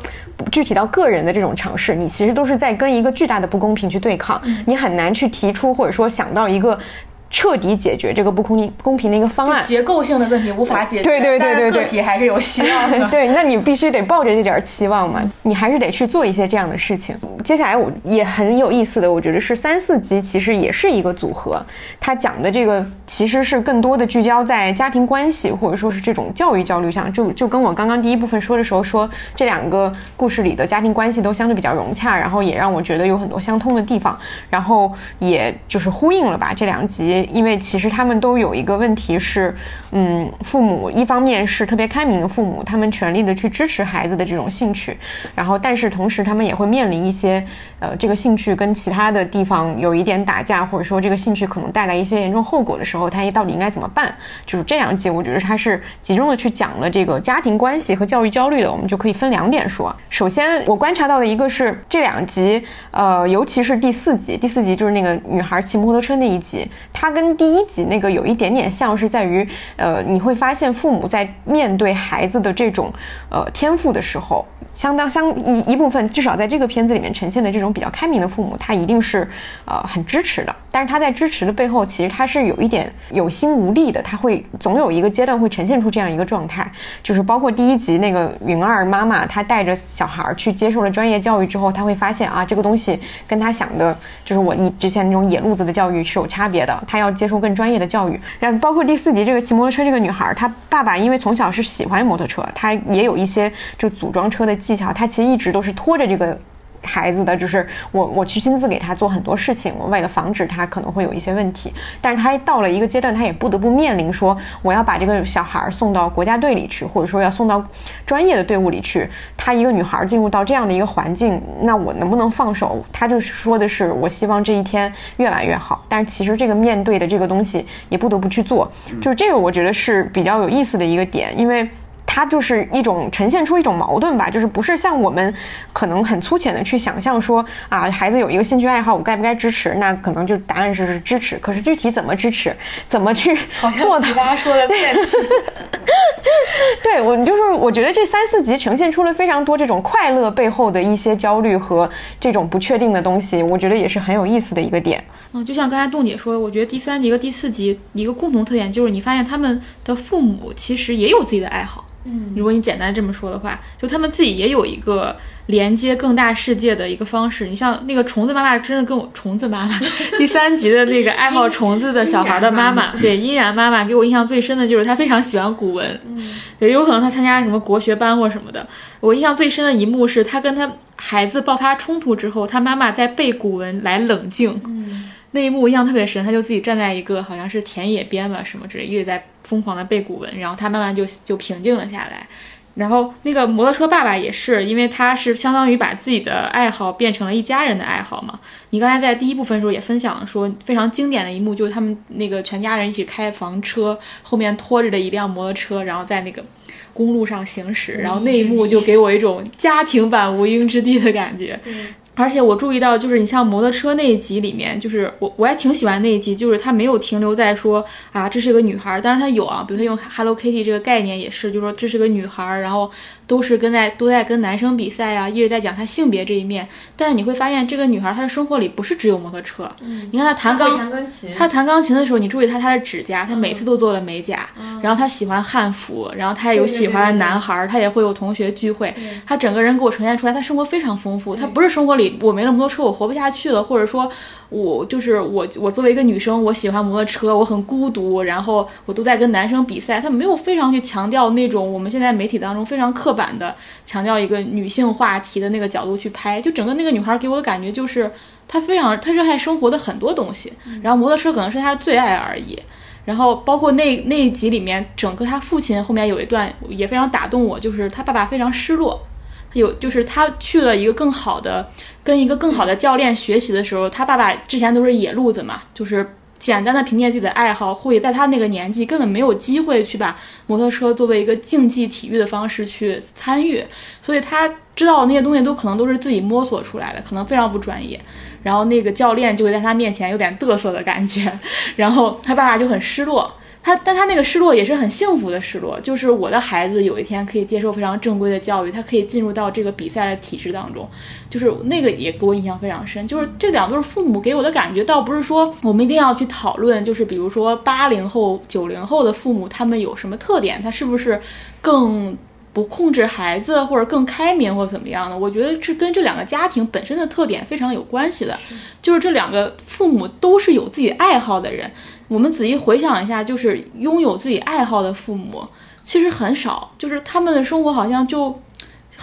具体到个人的这种尝试，你其实都是在跟一个巨大的不公平去对抗，你很难去提出或者说想到一个。彻底解决这个不公平公平的一个方案，结构性的问题无法解决，对对对对对，个体还是有希望的。(laughs) 对，那你必须得抱着这点期望嘛，你还是得去做一些这样的事情。接下来我也很有意思的，我觉得是三四集其实也是一个组合，它讲的这个其实是更多的聚焦在家庭关系或者说是这种教育焦虑上，就就跟我刚刚第一部分说的时候说这两个故事里的家庭关系都相对比较融洽，然后也让我觉得有很多相通的地方，然后也就是呼应了吧这两集。因为其实他们都有一个问题是，嗯，父母一方面是特别开明的父母，他们全力的去支持孩子的这种兴趣，然后但是同时他们也会面临一些，呃，这个兴趣跟其他的地方有一点打架，或者说这个兴趣可能带来一些严重后果的时候，他到底应该怎么办？就是这两集，我觉得他是集中的去讲了这个家庭关系和教育焦虑的，我们就可以分两点说。首先我观察到的一个是这两集，呃，尤其是第四集，第四集就是那个女孩骑摩托车那一集，它。跟第一集那个有一点点像是在于，呃，呃你会发现父母在面对孩子的这种呃天赋的时候，相当相一一部分，至少在这个片子里面呈现的这种比较开明的父母，他一定是呃很支持的。但是他在支持的背后，其实他是有一点有心无力的，他会总有一个阶段会呈现出这样一个状态，就是包括第一集那个云儿妈妈，她带着小孩儿去接受了专业教育之后，她会发现啊，这个东西跟她想的，就是我以之前那种野路子的教育是有差别的，她要接受更专业的教育。然后包括第四集这个骑摩托车这个女孩，她爸爸因为从小是喜欢摩托车，他也有一些就组装车的技巧，他其实一直都是拖着这个。孩子的就是我，我去亲自给他做很多事情，我为了防止他可能会有一些问题，但是他到了一个阶段，他也不得不面临说，我要把这个小孩送到国家队里去，或者说要送到专业的队伍里去。他一个女孩进入到这样的一个环境，那我能不能放手？他就说的是，我希望这一天越来越好。但是其实这个面对的这个东西也不得不去做，就是这个我觉得是比较有意思的一个点，因为。它就是一种呈现出一种矛盾吧，就是不是像我们可能很粗浅的去想象说啊，孩子有一个兴趣爱好，我该不该支持？那可能就答案是支持。可是具体怎么支持，(laughs) 怎么去做的？大家说的辩题。(laughs) 对我就是我觉得这三四集呈现出了非常多这种快乐背后的一些焦虑和这种不确定的东西，我觉得也是很有意思的一个点。嗯，就像刚才冻姐说的，我觉得第三集和第四集一个共同特点就是你发现他们的父母其实也有自己的爱好。嗯，如果你简单这么说的话，就他们自己也有一个连接更大世界的一个方式。你像那个虫子妈妈，真的跟我虫子妈妈 (laughs) 第三集的那个爱好虫子的小孩的妈妈，对依然妈妈，给我印象最深的就是她非常喜欢古文。嗯，对，有可能她参加什么国学班或什么的。我印象最深的一幕是她跟她孩子爆发冲突之后，她妈妈在背古文来冷静。嗯，那一幕我印象特别深，她就自己站在一个好像是田野边吧什么之类，一直在。疯狂的背古文，然后他慢慢就就平静了下来。然后那个摩托车爸爸也是，因为他是相当于把自己的爱好变成了一家人的爱好嘛。你刚才在第一部分的时候也分享了说，非常经典的一幕就是他们那个全家人一起开房车，后面拖着的一辆摩托车，然后在那个公路上行驶，然后那一幕就给我一种家庭版无英之地的感觉。而且我注意到，就是你像摩托车那一集里面，就是我我还挺喜欢那一集，就是他没有停留在说啊这是个女孩，当然他有啊，比如他用 Hello Kitty 这个概念也是，就说这是个女孩，然后。都是跟在都在跟男生比赛啊，一直在讲她性别这一面。但是你会发现，这个女孩她的生活里不是只有摩托车。嗯，你看她弹钢琴，她弹钢琴的时候，你注意她她的指甲，她每次都做了美甲。然后她喜欢汉服，然后她也有喜欢的男孩，她也会有同学聚会。她整个人给我呈现出来，她生活非常丰富。她不是生活里我没那么多车我活不下去了，或者说。我就是我，我作为一个女生，我喜欢摩托车，我很孤独，然后我都在跟男生比赛。他没有非常去强调那种我们现在媒体当中非常刻板的强调一个女性话题的那个角度去拍。就整个那个女孩给我的感觉就是，她非常她热爱生活的很多东西，然后摩托车可能是她的最爱而已。然后包括那那一集里面，整个她父亲后面有一段也非常打动我，就是他爸爸非常失落。有，就是他去了一个更好的，跟一个更好的教练学习的时候，他爸爸之前都是野路子嘛，就是简单的凭借自己的爱好，会在他那个年纪根本没有机会去把摩托车作为一个竞技体育的方式去参与，所以他知道那些东西都可能都是自己摸索出来的，可能非常不专业。然后那个教练就会在他面前有点嘚瑟的感觉，然后他爸爸就很失落。他，但他那个失落也是很幸福的失落，就是我的孩子有一天可以接受非常正规的教育，他可以进入到这个比赛的体制当中，就是那个也给我印象非常深。就是这两对父母给我的感觉，倒不是说我们一定要去讨论，就是比如说八零后、九零后的父母他们有什么特点，他是不是更不控制孩子，或者更开明，或者怎么样的？我觉得是跟这两个家庭本身的特点非常有关系的，就是这两个父母都是有自己爱好的人。我们仔细回想一下，就是拥有自己爱好的父母其实很少，就是他们的生活好像就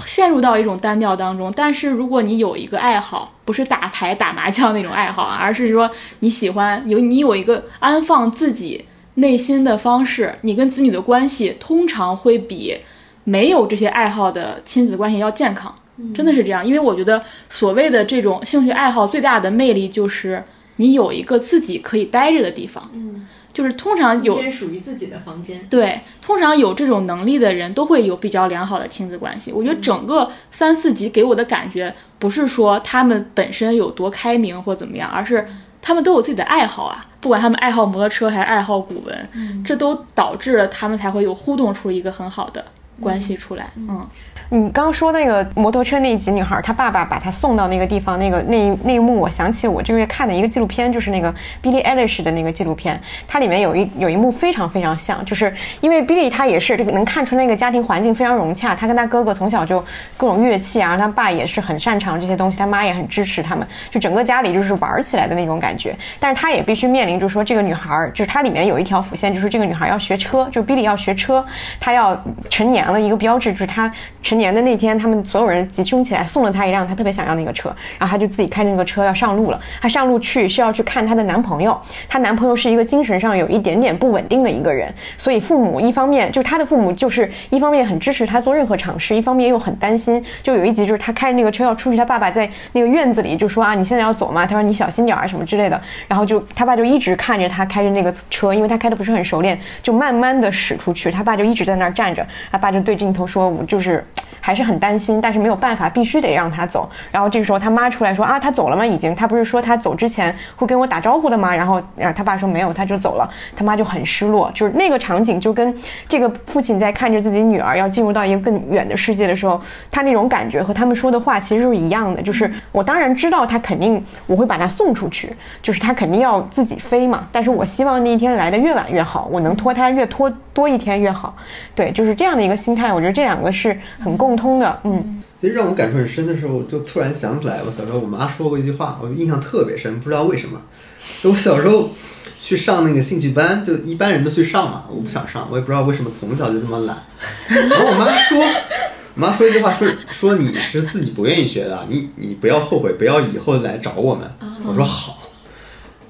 陷入到一种单调当中。但是如果你有一个爱好，不是打牌打麻将那种爱好，而是说你喜欢有你有一个安放自己内心的方式，你跟子女的关系通常会比没有这些爱好的亲子关系要健康。真的是这样，因为我觉得所谓的这种兴趣爱好最大的魅力就是。你有一个自己可以待着的地方，嗯，就是通常有属于自己的房间。对，通常有这种能力的人都会有比较良好的亲子关系。我觉得整个三四集给我的感觉，不是说他们本身有多开明或怎么样，而是他们都有自己的爱好啊。不管他们爱好摩托车还是爱好古文，这都导致了他们才会有互动出一个很好的关系出来。嗯，你刚刚说那个摩托车那一集女孩，她爸爸把她送到那个地方，那个那一那一幕，我想起我这个月看的一个纪录片，就是那个 Billie Eilish 的那个纪录片，它里面有一有一幕非常非常像，就是因为 Billie 她也是这个能看出那个家庭环境非常融洽，她跟她哥哥从小就各种乐器啊，然后她爸也是很擅长这些东西，她妈也很支持他们，就整个家里就是玩起来的那种感觉。但是她也必须面临，就是说这个女孩，就是它里面有一条辅线，就是这个女孩要学车，就 Billie 要学车，她要成年了一个标志，就是她成年年的那天，他们所有人集中起来送了她一辆她特别想要那个车，然后她就自己开着那个车要上路了。她上路去是要去看她的男朋友，她男朋友是一个精神上有一点点不稳定的一个人，所以父母一方面就是她的父母就是一方面很支持她做任何尝试，一方面又很担心。就有一集就是她开着那个车要出去，她爸爸在那个院子里就说啊，你现在要走吗？他说你小心点儿什么之类的。然后就他爸就一直看着她开着那个车，因为他开的不是很熟练，就慢慢的驶出去。他爸就一直在那儿站着，他爸就对镜头说，我就是。还是很担心，但是没有办法，必须得让他走。然后这个时候他妈出来说啊，他走了吗？已经，他不是说他走之前会跟我打招呼的吗？然后啊，他爸说没有，他就走了。他妈就很失落，就是那个场景就跟这个父亲在看着自己女儿要进入到一个更远的世界的时候，他那种感觉和他们说的话其实是一样的。就是我当然知道他肯定我会把他送出去，就是他肯定要自己飞嘛。但是我希望那一天来的越晚越好，我能拖他越拖多一天越好。对，就是这样的一个心态。我觉得这两个是很共通的。嗯，其实让我感触很深的时候，就突然想起来，我小时候我妈说过一句话，我印象特别深，不知道为什么。就我小时候去上那个兴趣班，就一般人都去上嘛，我不想上，我也不知道为什么从小就这么懒。然后我妈说，我妈说一句话，说说你是自己不愿意学的，你你不要后悔，不要以后来找我们。我说好。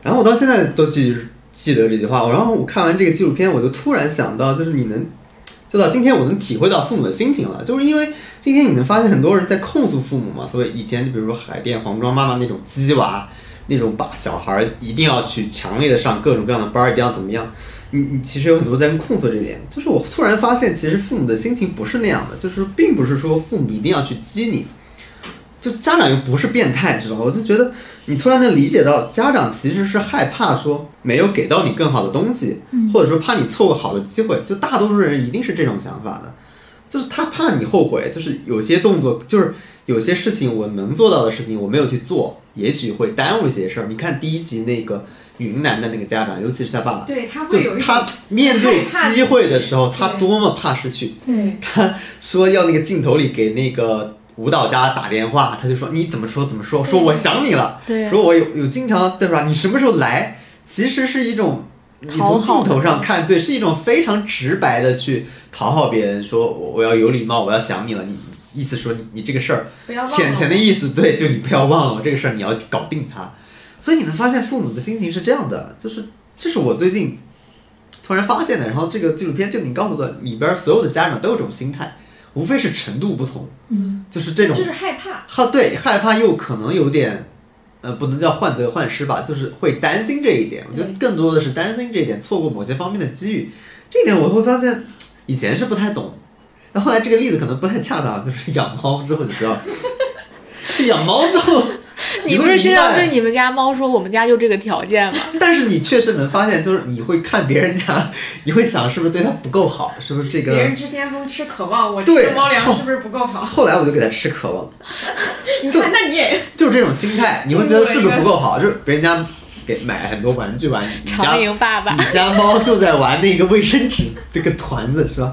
然后我到现在都记记得这句话。然后我看完这个纪录片，我就突然想到，就是你能。就到今天，我能体会到父母的心情了，就是因为今天你能发现很多人在控诉父母嘛，所以以前比如说海淀黄庄妈妈那种鸡娃，那种把小孩一定要去强烈的上各种各样的班，一定要怎么样，你你其实有很多在控诉这点，就是我突然发现，其实父母的心情不是那样的，就是并不是说父母一定要去激你，就家长又不是变态，知道吗？我就觉得你突然能理解到，家长其实是害怕说没有给到你更好的东西，或者说怕你错过好的机会。就大多数人一定是这种想法的，就是他怕你后悔，就是有些动作，就是有些事情我能做到的事情我没有去做，也许会耽误一些事儿。你看第一集那个云南的那个家长，尤其是他爸爸，对他会有他面对机会的时候，他多么怕失去。对他说要那个镜头里给那个舞蹈家打电话，他就说你怎么说怎么说，说我想你了，对说我有有经常对吧？你什么时候来？其实是一种你从镜头上看，对，是一种非常直白的去讨好别人，说我我要有礼貌，我要想你了，你意思说你你这个事儿浅层的意思，对，就你不要忘了我这个事儿，你要搞定它。所以你能发现父母的心情是这样的，就是这是我最近突然发现的。然后这个纪录片就你告诉的里边所有的家长都有这种心态，无非是程度不同，嗯，就是这种就是害怕。哈对害怕又可能有点，呃，不能叫患得患失吧，就是会担心这一点。我觉得更多的是担心这一点，错过某些方面的机遇。这一点我会发现以前是不太懂，那后来这个例子可能不太恰当，就是养猫之后你知道，(laughs) 养猫之后。(laughs) 你不是经常对你们家猫说我们家就这个条件吗？(laughs) 但是你确实能发现，就是你会看别人家，你会想是不是对它不够好，是不是这个？别人吃巅峰吃渴望，我对吃猫粮是不是不够好？后来我就给它吃渴望，你看，那你也就是这种心态，你会觉得是不是不够好？就是别人家给买很多玩具玩，你家长赢爸爸你家猫就在玩那个卫生纸这个团子是吧？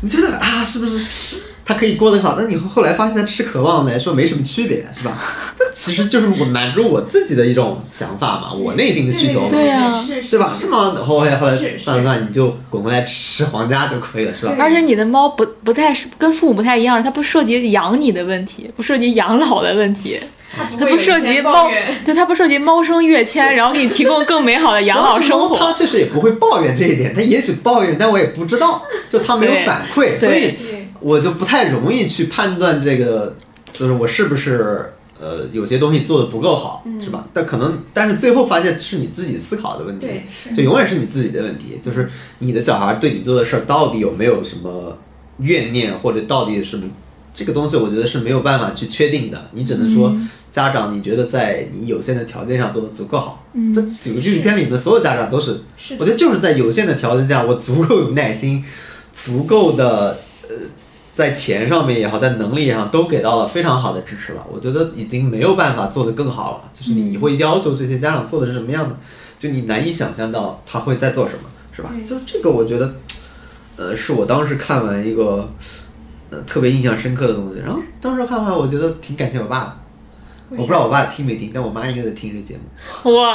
你觉得啊，是不是它可以过得好？但你后来发现他吃渴望来说没什么区别，是吧？(laughs) 这其实就是我满足我自己的一种想法嘛，我内心的需求嘛，对呀是是吧？是吗？后来后来算了算，你就滚回来吃皇家就可以了，是吧？而且你的猫不不太是跟父母不太一样，它不涉及养你的问题，不涉及养老的问题，它不涉及猫抱怨，对它不涉及猫生跃迁，然后给你提供更美好的养老 (laughs) 生活。它。确实也不会抱怨这一点，它也许抱怨，但我也不知道，就它没有反馈，所以对我就不太容易去判断这个，就是我是不是呃有些东西做的不够好，是吧？但可能，但是最后发现是你自己思考的问题就永远是你自己的问题，就是你的小孩对你做的事儿到底有没有什么怨念，或者到底什么这个东西我觉得是没有办法去确定的，你只能说家长你觉得在你有限的条件下做的足够好。嗯这几个纪录片里面的所有家长都是，是我觉得就是在有限的条件下，我足够有耐心，足够的呃，在钱上面也好，在能力上都给到了非常好的支持了。我觉得已经没有办法做得更好了。就是你会要求这些家长做的是什么样的，就你难以想象到他会在做什么，是吧？就这个，我觉得，呃，是我当时看完一个呃特别印象深刻的东西。然后当时看完，我觉得挺感谢我爸的。我不知道我爸听没听，但我妈应该在听这节目。哇，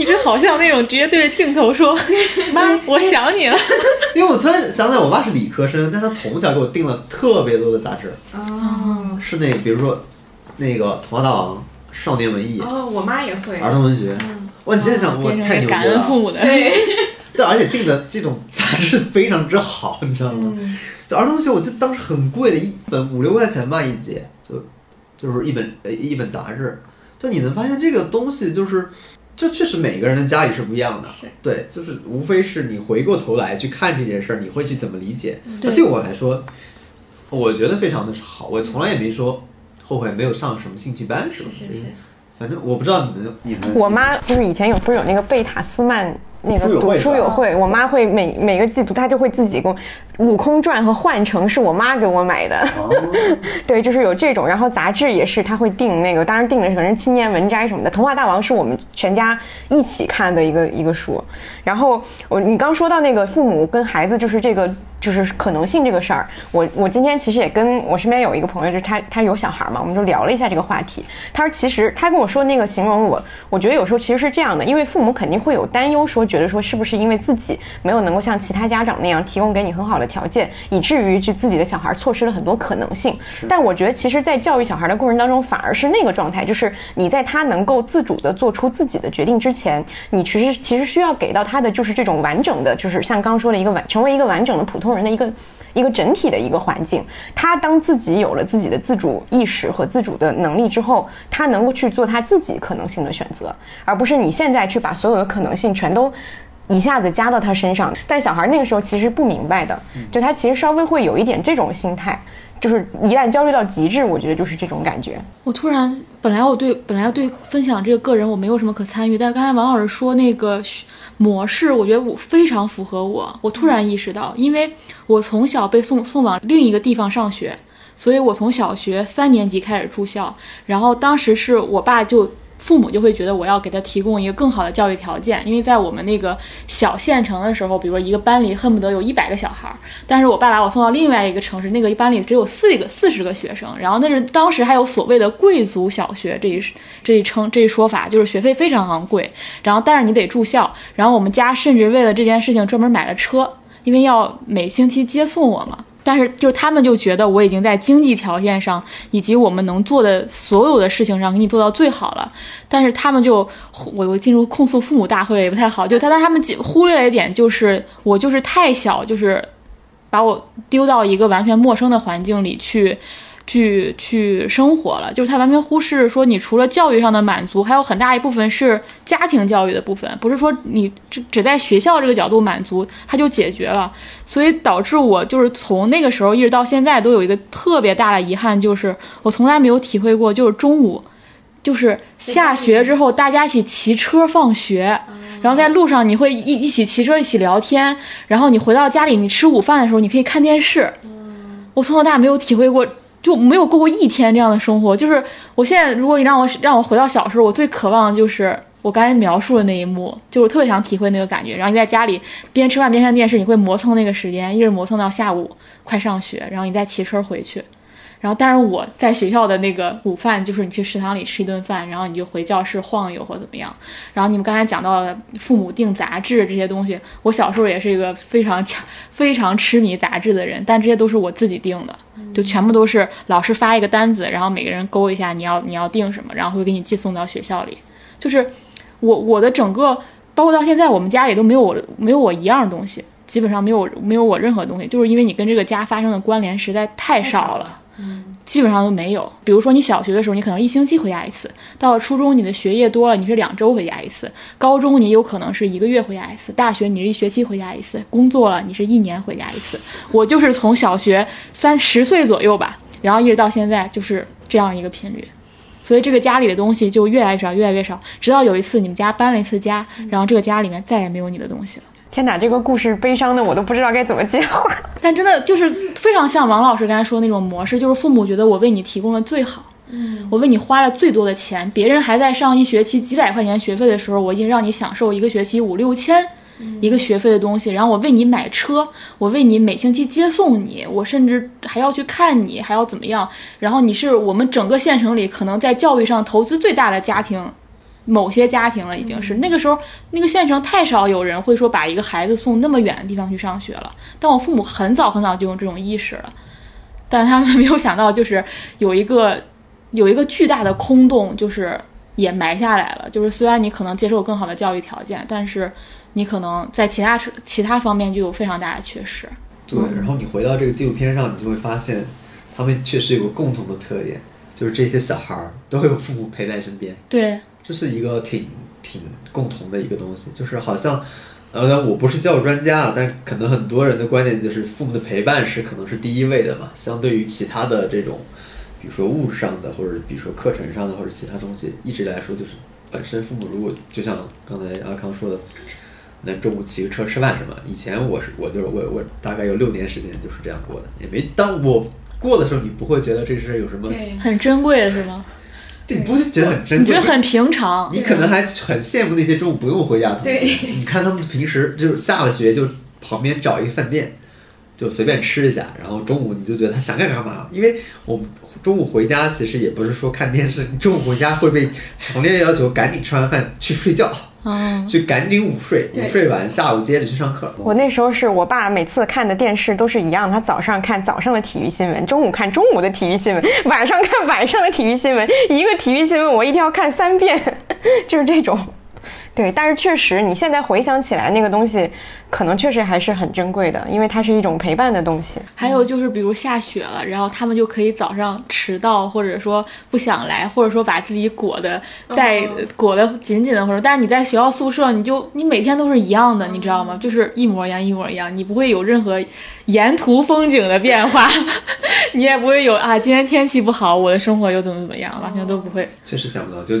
你这好像那种直接对着镜头说：“ (laughs) 妈，我想你了。(laughs) 因为我突然想起来，我爸是理科生，但他从小给我订了特别多的杂志，哦是那个比如说那个《童话大王》《少年文艺》哦，我妈也会。儿童文学。我现在想，我太牛逼一个感恩父了。母的。对，(laughs) 对，而且订的这种杂志非常之好，你知道吗？就儿童文学，我记得当时很贵的，一本五六块钱吧一节，就就是一本呃一本杂志。就你能发现这个东西，就是这确实每个人的家里是不一样的。对，就是无非是你回过头来去看这件事儿，你会去怎么理解。那对对我来说，我觉得非常的好，我从来也没说后悔没有上什么兴趣班什么的。是是是。反正我不知道你们你们我妈就是以前有不是有那个贝塔斯曼那个读书友会，我妈会每每个季度她就会自己给我《悟空传》和《幻城》是我妈给我买的，哦 (laughs) 对，就是有这种，然后杂志也是她会订那个，当然订的可能是《青年文摘》什么的，《童话大王》是我们全家一起看的一个一个书。然后我你刚说到那个父母跟孩子就是这个就是可能性这个事儿，我我今天其实也跟我身边有一个朋友，就是他他有小孩嘛，我们就聊了一下这个话题。他说其实他跟我说那个形容我，我觉得有时候其实是这样的，因为父母肯定会有担忧，说觉得说是不是因为自己没有能够像其他家长那样提供给你很好的条件，以至于这自己的小孩错失了很多可能性。但我觉得其实，在教育小孩的过程当中，反而是那个状态，就是你在他能够自主的做出自己的决定之前，你其实其实需要给到他的就是这种完整的，就是像刚刚说的一个完成为一个完整的普通人的一个。一个整体的一个环境，他当自己有了自己的自主意识和自主的能力之后，他能够去做他自己可能性的选择，而不是你现在去把所有的可能性全都一下子加到他身上。但小孩那个时候其实不明白的，就他其实稍微会有一点这种心态，就是一旦焦虑到极致，我觉得就是这种感觉。我突然，本来我对本来对分享这个个人我没有什么可参与，但刚才王老师说那个模式，我觉得我非常符合我。我突然意识到，因为我从小被送送往另一个地方上学，所以我从小学三年级开始住校，然后当时是我爸就。父母就会觉得我要给他提供一个更好的教育条件，因为在我们那个小县城的时候，比如说一个班里恨不得有一百个小孩儿，但是我爸把我送到另外一个城市，那个班里只有四个四十个学生，然后那是当时还有所谓的贵族小学这一这一称这一说法，就是学费非常昂贵，然后但是你得住校，然后我们家甚至为了这件事情专门买了车，因为要每星期接送我嘛。但是就他们就觉得我已经在经济条件上以及我们能做的所有的事情上给你做到最好了，但是他们就我我进入控诉父母大会也不太好，就他但他们忽略了一点，就是我就是太小，就是把我丢到一个完全陌生的环境里去。去去生活了，就是他完全忽视说，你除了教育上的满足，还有很大一部分是家庭教育的部分，不是说你只只在学校这个角度满足，他就解决了。所以导致我就是从那个时候一直到现在都有一个特别大的遗憾，就是我从来没有体会过，就是中午，就是下学之后大家一起骑车放学，然后在路上你会一一起骑车一起聊天，然后你回到家里你吃午饭的时候你可以看电视。我从小到大没有体会过。就没有过过一天这样的生活，就是我现在，如果你让我让我回到小时候，我最渴望的就是我刚才描述的那一幕，就是我特别想体会那个感觉。然后你在家里边吃饭边看电视，你会磨蹭那个时间，一直磨蹭到下午快上学，然后你再骑车回去。然后，但是我在学校的那个午饭就是你去食堂里吃一顿饭，然后你就回教室晃悠或怎么样。然后你们刚才讲到了父母订杂志这些东西，我小时候也是一个非常强、(laughs) 非常痴迷杂志的人，但这些都是我自己订的，就全部都是老师发一个单子，然后每个人勾一下你要你要订什么，然后会给你寄送到学校里。就是我我的整个，包括到现在我们家里都没有我没有我一样东西，基本上没有没有我任何东西，就是因为你跟这个家发生的关联实在太少了。基本上都没有。比如说你小学的时候，你可能一星期回家一次；到了初中，你的学业多了，你是两周回家一次；高中你有可能是一个月回家一次；大学你是一学期回家一次；工作了你是一年回家一次。我就是从小学三十岁左右吧，然后一直到现在就是这样一个频率。所以这个家里的东西就越来越少，越来越少，直到有一次你们家搬了一次家，然后这个家里面再也没有你的东西了。天哪，这个故事悲伤的我都不知道该怎么接话。(laughs) 但真的就是非常像王老师刚才说的那种模式，就是父母觉得我为你提供了最好，嗯，我为你花了最多的钱，别人还在上一学期几百块钱学费的时候，我已经让你享受一个学期五六千。一个学费的东西，然后我为你买车，我为你每星期接送你，我甚至还要去看你，还要怎么样？然后你是我们整个县城里可能在教育上投资最大的家庭，某些家庭了，已经是那个时候那个县城太少有人会说把一个孩子送那么远的地方去上学了。但我父母很早很早就有这种意识了，但他们没有想到，就是有一个有一个巨大的空洞，就是也埋下来了。就是虽然你可能接受更好的教育条件，但是。你可能在其他其他方面就有非常大的缺失。对，然后你回到这个纪录片上，你就会发现，他们确实有个共同的特点，就是这些小孩儿都会有父母陪在身边。对，这是一个挺挺共同的一个东西，就是好像，呃，我不是教育专家啊，但可能很多人的观点就是父母的陪伴是可能是第一位的嘛，相对于其他的这种，比如说物质上的，或者比如说课程上的，或者其他东西，一直来说就是本身父母如果就像刚才阿康说的。那中午骑个车吃饭什么？以前我是我就是我我大概有六年时间就是这样过的，也没当我过的时候，你不会觉得这事有什么很珍贵的是吗？对，你不是觉得很珍贵，你觉得很平常，你可能还很羡慕那些中午不用回家的同学。你看他们平时就是下了学就旁边找一个饭店，就随便吃一下，然后中午你就觉得他想干干嘛？因为我们中午回家其实也不是说看电视，你中午回家会被强烈要求赶紧吃完饭去睡觉。嗯，就赶紧午睡，午睡完下午接着去上课。我那时候是我爸每次看的电视都是一样，他早上看早上的体育新闻，中午看中午的体育新闻，晚上看晚上的体育新闻。一个体育新闻我一定要看三遍，(laughs) 就是这种。对，但是确实你现在回想起来那个东西。可能确实还是很珍贵的，因为它是一种陪伴的东西。还有就是，比如下雪了，然后他们就可以早上迟到，或者说不想来，或者说把自己裹的带裹得紧紧的，或者。但是你在学校宿舍，你就你每天都是一样的，你知道吗？就是一模一样，一模一样，你不会有任何沿途风景的变化，(laughs) 你也不会有啊，今天天气不好，我的生活又怎么怎么样，完全都不会。确实想不到，就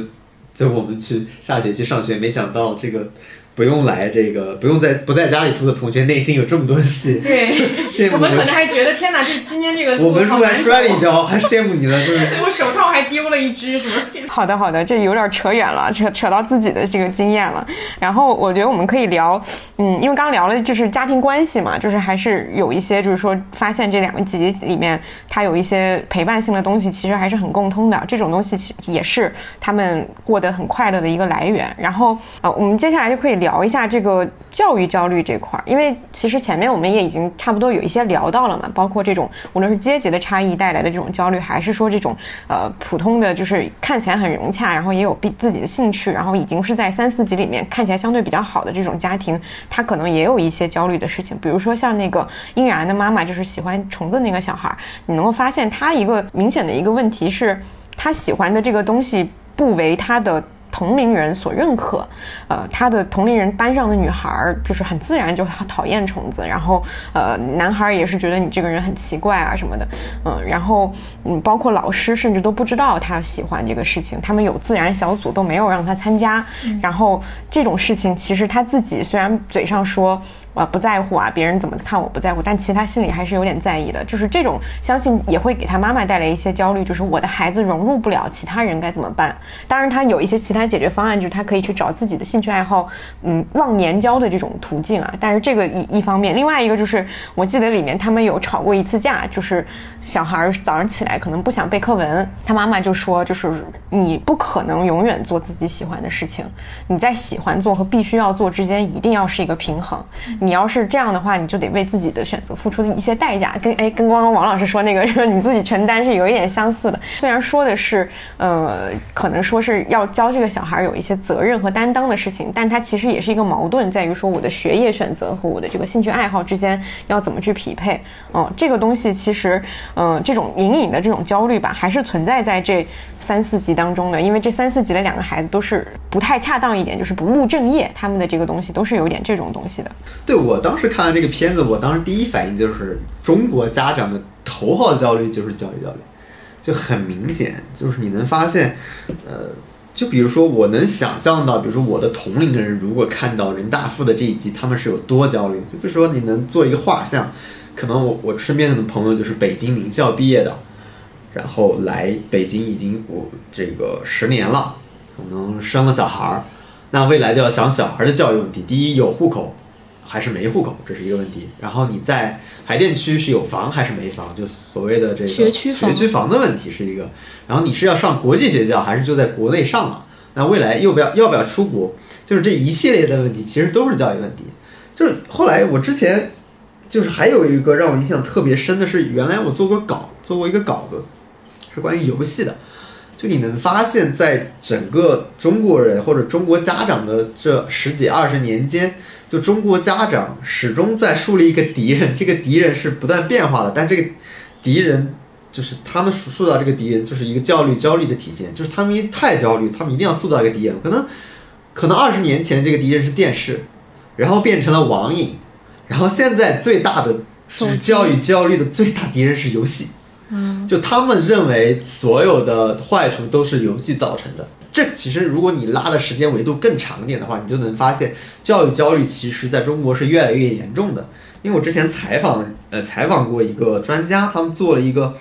就我们去下学期上学，没想到这个。不用来这个，不用在不在家里住的同学内心有这么多戏，(laughs) 对，羡慕我们可能还觉得天哪，这今天这个我们如果摔了一跤，(laughs) 还羡慕你呢，就是我手套还丢了一只，什么？(laughs) 好的好的，这有点扯远了，扯扯到自己的这个经验了。然后我觉得我们可以聊，嗯，因为刚聊了就是家庭关系嘛，就是还是有一些就是说发现这两个集里面它有一些陪伴性的东西，其实还是很共通的。这种东西其也是他们过得很快乐的一个来源。然后啊，我们接下来就可以聊。一下这个教育焦虑这块儿，因为其实前面我们也已经差不多有一些聊到了嘛，包括这种无论是阶级的差异带来的这种焦虑，还是说这种呃普通的就是看起来很融洽，然后也有必自己的兴趣，然后已经是在三四级里面看起来相对比较好的这种家庭，他可能也有一些焦虑的事情，比如说像那个英然的妈妈就是喜欢虫子那个小孩，你能够发现他一个明显的一个问题是，他喜欢的这个东西不为他的。同龄人所认可，呃，他的同龄人班上的女孩儿就是很自然就讨厌虫子，然后呃，男孩儿也是觉得你这个人很奇怪啊什么的，嗯，然后嗯，包括老师甚至都不知道他喜欢这个事情，他们有自然小组都没有让他参加，然后这种事情其实他自己虽然嘴上说。啊，不在乎啊，别人怎么看我不在乎，但其实他心里还是有点在意的。就是这种，相信也会给他妈妈带来一些焦虑。就是我的孩子融入不了其他人该怎么办？当然，他有一些其他解决方案，就是他可以去找自己的兴趣爱好，嗯，忘年交的这种途径啊。但是这个一一方面，另外一个就是，我记得里面他们有吵过一次架，就是小孩早上起来可能不想背课文，他妈妈就说，就是你不可能永远做自己喜欢的事情，你在喜欢做和必须要做之间一定要是一个平衡。你要是这样的话，你就得为自己的选择付出一些代价，跟哎跟刚刚王老师说那个说你自己承担是有一点相似的。虽然说的是呃，可能说是要教这个小孩有一些责任和担当的事情，但它其实也是一个矛盾，在于说我的学业选择和我的这个兴趣爱好之间要怎么去匹配。嗯，这个东西其实嗯、这种隐隐的这种焦虑吧，还是存在在这三四集当中的，因为这三四集的两个孩子都是不太恰当一点，就是不务正业，他们的这个东西都是有点这种东西的。对我当时看完这个片子，我当时第一反应就是中国家长的头号焦虑就是教育焦虑，就很明显，就是你能发现，呃，就比如说我能想象到，比如说我的同龄人如果看到人大附的这一集，他们是有多焦虑。就比如说你能做一个画像，可能我我身边的朋友就是北京名校毕业的，然后来北京已经我这个十年了，可能生了小孩儿，那未来就要想小孩的教育问题。第一，有户口还是没户口，这是一个问题。然后你在海淀区是有房还是没房，就所谓的这个学区房学区房的问题是一个。然后你是要上国际学校还是就在国内上了？那未来要不要要不要出国？就是这一系列的问题，其实都是教育问题。就是后来我之前就是还有一个让我印象特别深的是，原来我做过稿，做过一个稿子，是关于游戏的。就你能发现，在整个中国人或者中国家长的这十几二十年间，就中国家长始终在树立一个敌人，这个敌人是不断变化的，但这个敌人就是他们塑塑造这个敌人，就是一个焦虑焦虑的体现，就是他们太焦虑，他们一定要塑造一个敌人，可能可能二十年前这个敌人是电视，然后变成了网瘾，然后现在最大的就是教育焦虑的最大敌人是游戏。就他们认为所有的坏处都是游戏造成的。这其实如果你拉的时间维度更长一点的话，你就能发现教育焦虑其实在中国是越来越严重的。因为我之前采访呃采访过一个专家，他们做了一个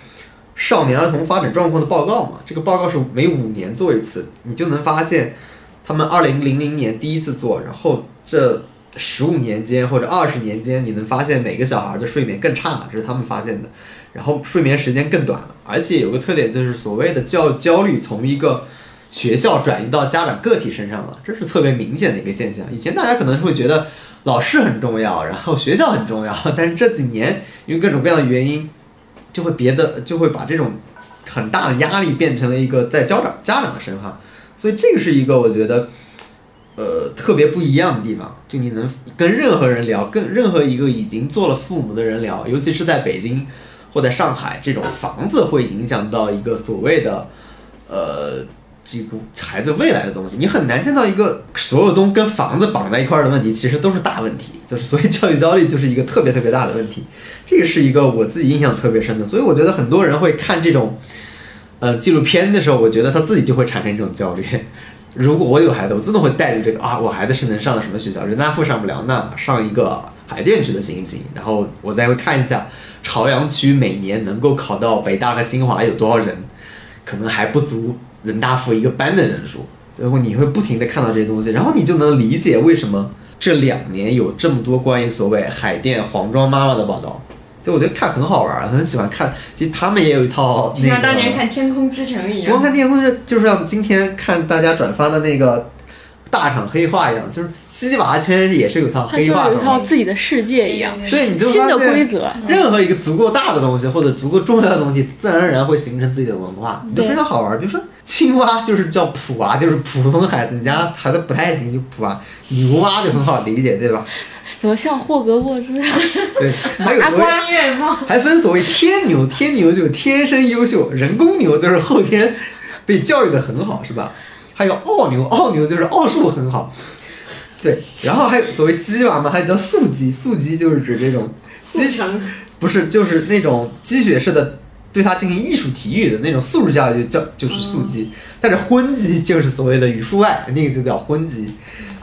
少年儿童发展状况的报告嘛，这个报告是每五年做一次，你就能发现他们二零零零年第一次做，然后这十五年间或者二十年间，你能发现每个小孩的睡眠更差，这是他们发现的。然后睡眠时间更短了，而且有个特点就是所谓的教焦虑从一个学校转移到家长个体身上了，这是特别明显的一个现象。以前大家可能会觉得老师很重要，然后学校很重要，但是这几年因为各种各样的原因，就会别的就会把这种很大的压力变成了一个在家长家长的身上，所以这个是一个我觉得。呃，特别不一样的地方，就你能跟任何人聊，跟任何一个已经做了父母的人聊，尤其是在北京或在上海，这种房子会影响到一个所谓的呃这个孩子未来的东西。你很难见到一个所有东跟房子绑在一块儿的问题，其实都是大问题。就是所以教育焦虑就是一个特别特别大的问题。这个是一个我自己印象特别深的，所以我觉得很多人会看这种呃纪录片的时候，我觉得他自己就会产生这种焦虑。(laughs) 如果我有孩子，我自动会带入这个啊，我孩子是能上到什么学校？人大附上不了，那上一个海淀区的行不行？然后我再会看一下朝阳区每年能够考到北大和清华有多少人，可能还不足人大附一个班的人数。最后你会不停的看到这些东西，然后你就能理解为什么这两年有这么多关于所谓海淀黄庄妈妈的报道。就我觉得看很好玩儿，很喜欢看。其实他们也有一套那个。就像当年看《天空之城》一样。光看天空之城就是像今天看大家转发的那个大厂黑化一样，就是鸡娃圈也是有套黑化的嘛。有一套自己的世界一样，对，你就新的发现规则。任何一个足够大的东西或者足够重要的东西，自然而然会形成自己的文化，就非常好玩。比如说青蛙就是叫普蛙，就是普通孩子，你家孩子不太行就普蛙，牛蛙就很好理解，对吧？怎么像霍格沃兹，对，还有所谓。还分所谓天牛，天牛就是天生优秀，人工牛就是后天被教育的很好，是吧？还有奥牛，奥牛就是奥数很好，对。然后还有所谓鸡娃嘛，还有叫素鸡，素鸡就是指这种继承不是就是那种鸡血式的对它进行艺术体育的那种素质教育就叫就是素鸡，但是荤鸡就是所谓的语数外，那个就叫荤鸡。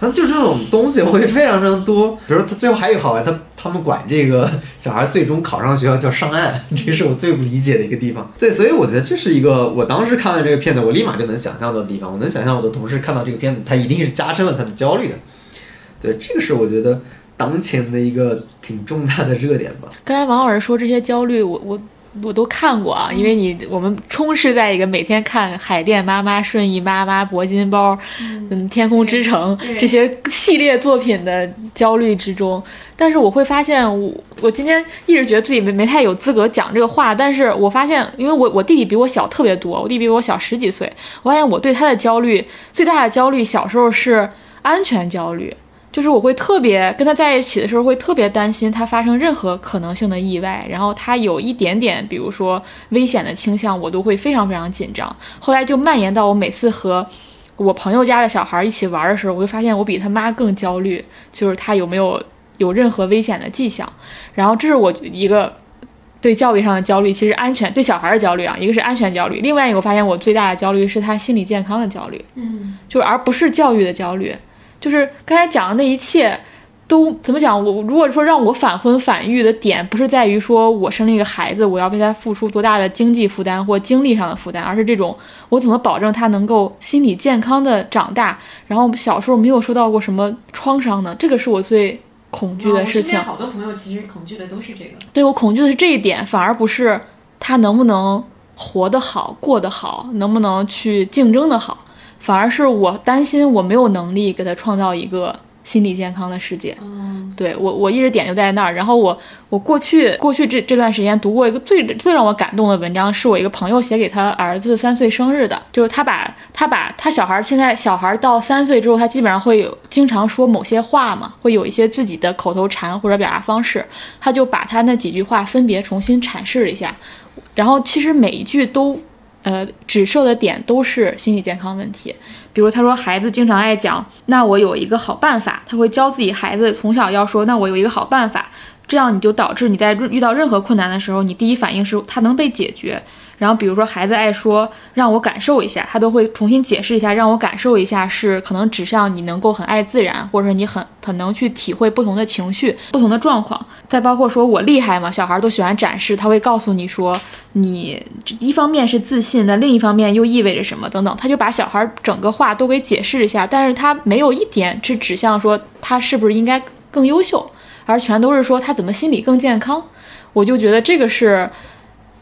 然后就这种东西会非常非常多，比如他最后还有好玩，他他们管这个 (laughs) 小孩最终考上学校叫上岸，这是我最不理解的一个地方。对，所以我觉得这是一个我当时看完这个片子，我立马就能想象到的地方。我能想象我的同事看到这个片子，他一定是加深了他的焦虑的。对，这个是我觉得当前的一个挺重大的热点吧。刚才王老师说这些焦虑，我我我都看过啊，因为你我们充斥在一个每天看海淀妈妈、顺义妈妈、铂金包、嗯、天空之城这些系列作品的焦虑之中。但是我会发现，我我今天一直觉得自己没没太有资格讲这个话。但是我发现，因为我我弟弟比我小特别多，我弟比我小十几岁。我发现我对他的焦虑最大的焦虑，小时候是安全焦虑，就是我会特别跟他在一起的时候，会特别担心他发生任何可能性的意外。然后他有一点点，比如说危险的倾向，我都会非常非常紧张。后来就蔓延到我每次和我朋友家的小孩一起玩的时候，我就发现我比他妈更焦虑，就是他有没有。有任何危险的迹象，然后这是我一个对教育上的焦虑，其实安全对小孩的焦虑啊，一个是安全焦虑，另外一个我发现我最大的焦虑是他心理健康的焦虑，嗯，就是而不是教育的焦虑，就是刚才讲的那一切都怎么讲？我如果说让我反婚反育的点，不是在于说我生了一个孩子，我要为他付出多大的经济负担或精力上的负担，而是这种我怎么保证他能够心理健康的长大，然后小时候没有受到过什么创伤呢？这个是我最。恐惧的事情，好多朋友其实恐惧的都是这个。对我恐惧的是这一点，反而不是他能不能活得好、过得好，能不能去竞争的好，反而是我担心我没有能力给他创造一个。心理健康的世界，嗯，对我我一直点就在那儿。然后我我过去过去这这段时间读过一个最最让我感动的文章，是我一个朋友写给他儿子三岁生日的，就是他把他把他小孩现在小孩到三岁之后，他基本上会有经常说某些话嘛，会有一些自己的口头禅或者表达方式，他就把他那几句话分别重新阐释了一下，然后其实每一句都。呃，指涉的点都是心理健康问题，比如他说孩子经常爱讲，那我有一个好办法，他会教自己孩子从小要说，那我有一个好办法，这样你就导致你在遇到任何困难的时候，你第一反应是他能被解决。然后，比如说孩子爱说让我感受一下，他都会重新解释一下，让我感受一下是可能指向你能够很爱自然，或者你很很能去体会不同的情绪、不同的状况。再包括说我厉害嘛，小孩都喜欢展示，他会告诉你说你一方面是自信，那另一方面又意味着什么等等，他就把小孩整个话都给解释一下，但是他没有一点是指向说他是不是应该更优秀，而全都是说他怎么心理更健康。我就觉得这个是。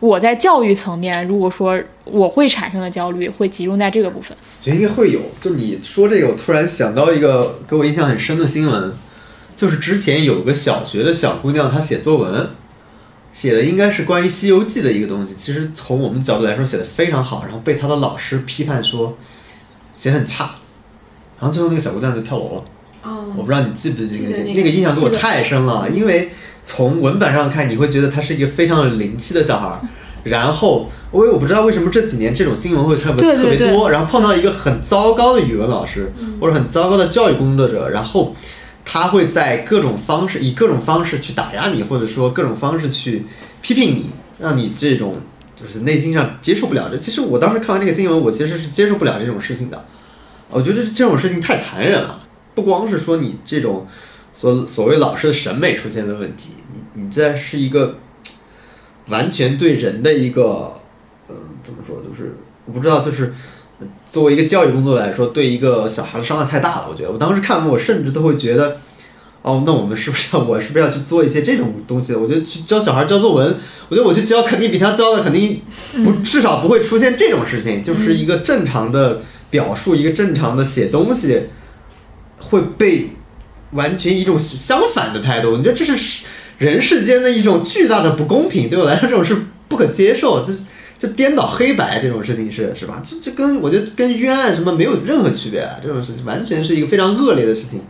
我在教育层面，如果说我会产生的焦虑，会集中在这个部分。应该会有。就你说这个，我突然想到一个给我印象很深的新闻，就是之前有个小学的小姑娘，她写作文，写的应该是关于《西游记》的一个东西。其实从我们角度来说，写的非常好，然后被她的老师批判说写很差，然后最后那个小姑娘就跳楼了。哦，我不知道你记不记得那个那个印象给我太深了，因为。从文本上看，你会觉得他是一个非常有灵气的小孩儿。然后，我我不知道为什么这几年这种新闻会特别特别多。然后碰到一个很糟糕的语文老师，或者很糟糕的教育工作者，然后他会在各种方式以各种方式去打压你，或者说各种方式去批评你，让你这种就是内心上接受不了。这其实我当时看完这个新闻，我其实是接受不了这种事情的。我觉得这种事情太残忍了，不光是说你这种。所所谓老师的审美出现的问题，你你这是一个完全对人的一个，嗯，怎么说？就是我不知道，就是作为一个教育工作来说，对一个小孩的伤害太大了。我觉得，我当时看完，我甚至都会觉得，哦，那我们是不是要，我是不是要去做一些这种东西？我觉得去教小孩教作文，我觉得我去教肯定比他教的肯定不，至少不会出现这种事情，就是一个正常的表述，一个正常的写东西会被。完全一种相反的态度，你觉得这是人世间的一种巨大的不公平？对我来说，这种是不可接受，这这颠倒黑白这种事情是是吧？这这跟我觉得跟冤案什么没有任何区别啊！这种事情完全是一个非常恶劣的事情。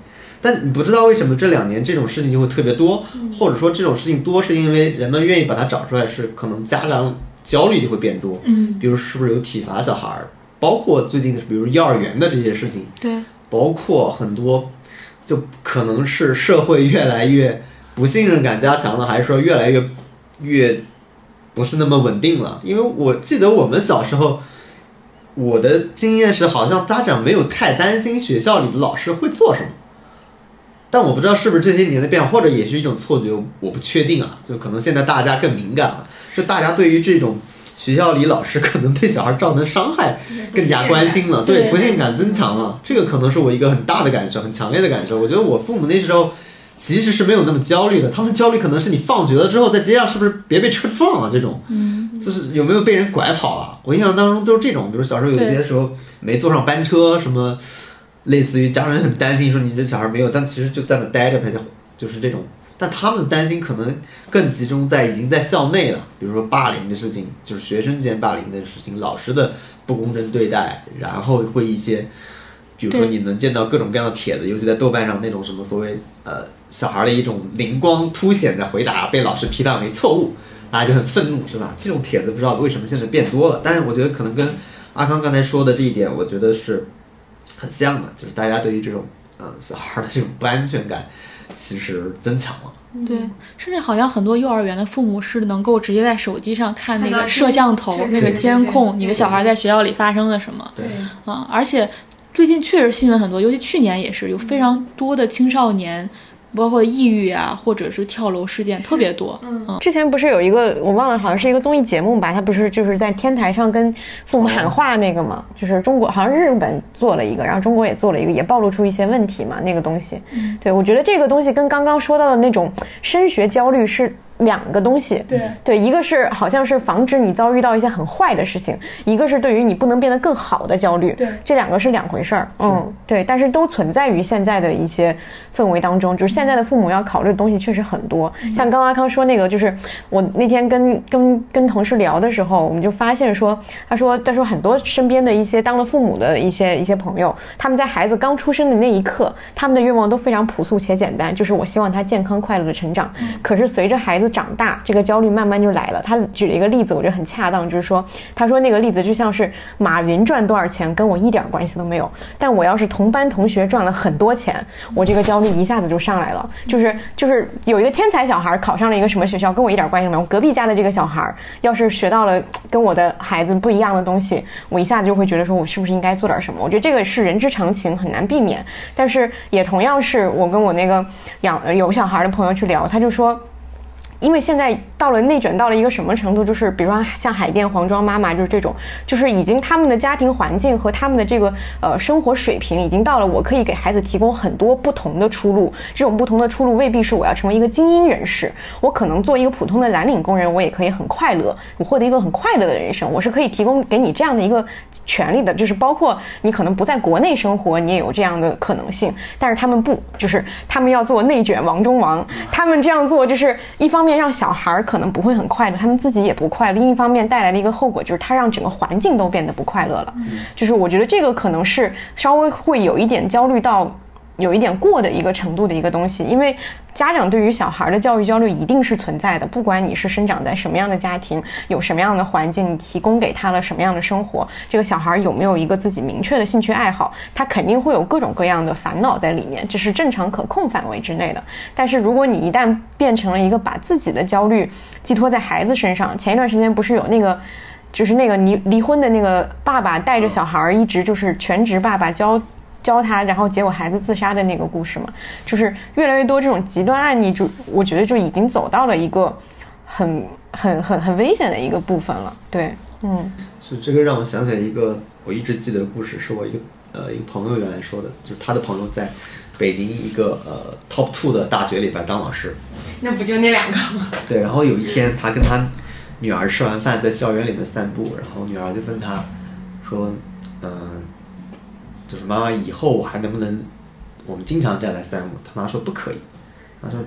但你不知道为什么这两年这种事情就会特别多，或者说这种事情多是因为人们愿意把它找出来，是可能家长焦虑就会变多。嗯，比如是不是有体罚小孩儿，包括最近的比如幼儿园的这些事情，对，包括很多。就可能是社会越来越不信任感加强了，还是说越来越越不是那么稳定了？因为我记得我们小时候，我的经验是好像家长没有太担心学校里的老师会做什么，但我不知道是不是这些年的变化，或者也是一种错觉，我不确定啊。就可能现在大家更敏感了，是大家对于这种。学校里老师可能对小孩造成伤害更加关心了，对不信感增强了，这个可能是我一个很大的感受，很强烈的感受。我觉得我父母那时候其实是没有那么焦虑的。他们的焦虑可能是你放学了之后在街上是不是别被车撞了这种，嗯，就是有没有被人拐跑了。我印象当中都是这种，比如小时候有些时候没坐上班车，什么类似于家人很担心说你这小孩没有，但其实就在那待着呗，就就是这种。但他们担心可能更集中在已经在校内了，比如说霸凌的事情，就是学生间霸凌的事情，老师的不公正对待，然后会一些，比如说你能见到各种各样的帖子，尤其在豆瓣上那种什么所谓呃小孩的一种灵光凸显的回答被老师批判为错误，大家就很愤怒，是吧？这种帖子不知道为什么现在变多了，但是我觉得可能跟阿康刚才说的这一点，我觉得是很像的，就是大家对于这种呃小孩的这种不安全感，其实增强了。对，甚至好像很多幼儿园的父母是能够直接在手机上看那个摄像头、那个监控，你的小孩在学校里发生了什么对，啊？而且最近确实新闻很多，尤其去年也是有非常多的青少年，包括抑郁啊，或者是跳楼事件特别多。嗯之前不是有一个我忘了，好像是一个综艺节目吧？他不是就是在天台上跟父母喊话那个嘛？就是中国好像日本做了一个，然后中国也做了一个，也暴露出一些问题嘛。那个东西，对我觉得这个东西跟刚刚说到的那种升学焦虑是两个东西。对对，一个是好像是防止你遭遇到一些很坏的事情，一个是对于你不能变得更好的焦虑。对这两个是两回事儿。嗯，对，但是都存在于现在的一些氛围当中，就是现在的父母要考虑的东西确实很多。像刚刚阿康说那个，就是我那天跟跟跟同事聊的时候，我们就发现说，他说他说很多身边的一些当了父母的一些一些朋友，他们在孩子刚出生的那一刻，他们的愿望都非常朴素且简单，就是我希望他健康快乐的成长。可是随着孩子长大，这个焦虑慢慢就来了。他举了一个例子，我觉得很恰当，就是说，他说那个例子就像是马云赚多少钱跟我一点关系都没有，但我要是同班同学赚了很多钱，我这个焦虑一下子就上来了。就是就是有一个天才小孩考上了一个什么学校，跟我一点关系都没有。隔壁家的这个小孩要是学到了跟我的孩子不一样的东西，我一下子就会觉得说我是不是应该做点什么？我觉得这个是人之常情，很难避免。但是也同样是我跟我那个养有小孩的朋友去聊，他就说。因为现在到了内卷到了一个什么程度，就是比如说像海淀黄庄妈妈，就是这种，就是已经他们的家庭环境和他们的这个呃生活水平已经到了我可以给孩子提供很多不同的出路。这种不同的出路未必是我要成为一个精英人士，我可能做一个普通的蓝领工人，我也可以很快乐，我获得一个很快乐的人生。我是可以提供给你这样的一个权利的，就是包括你可能不在国内生活，你也有这样的可能性。但是他们不，就是他们要做内卷王中王，他们这样做就是一方面让小孩儿可能不会很快乐，他们自己也不快乐；另一方面带来的一个后果就是他让整个环境都变得不快乐了。就是我觉得这个可能是稍微会有一点焦虑到。有一点过的一个程度的一个东西，因为家长对于小孩的教育焦虑一定是存在的，不管你是生长在什么样的家庭，有什么样的环境，你提供给他了什么样的生活，这个小孩有没有一个自己明确的兴趣爱好，他肯定会有各种各样的烦恼在里面，这是正常可控范围之内的。但是如果你一旦变成了一个把自己的焦虑寄托在孩子身上，前一段时间不是有那个。就是那个离离婚的那个爸爸带着小孩儿一直就是全职爸爸教教他，然后结果孩子自杀的那个故事嘛，就是越来越多这种极端案例，就我觉得就已经走到了一个很很很很危险的一个部分了。对，嗯所以这个让我想起来一个我一直记得的故事，是我一个呃一个朋友原来说的，就是他的朋友在北京一个呃 top two 的大学里边当老师，那不就那两个吗？(laughs) 对，然后有一天他跟他女儿吃完饭在校园里面散步，然后女儿就问他说，嗯、就是妈妈以后我还能不能我们经常这样来散步？他妈说不可以，他说。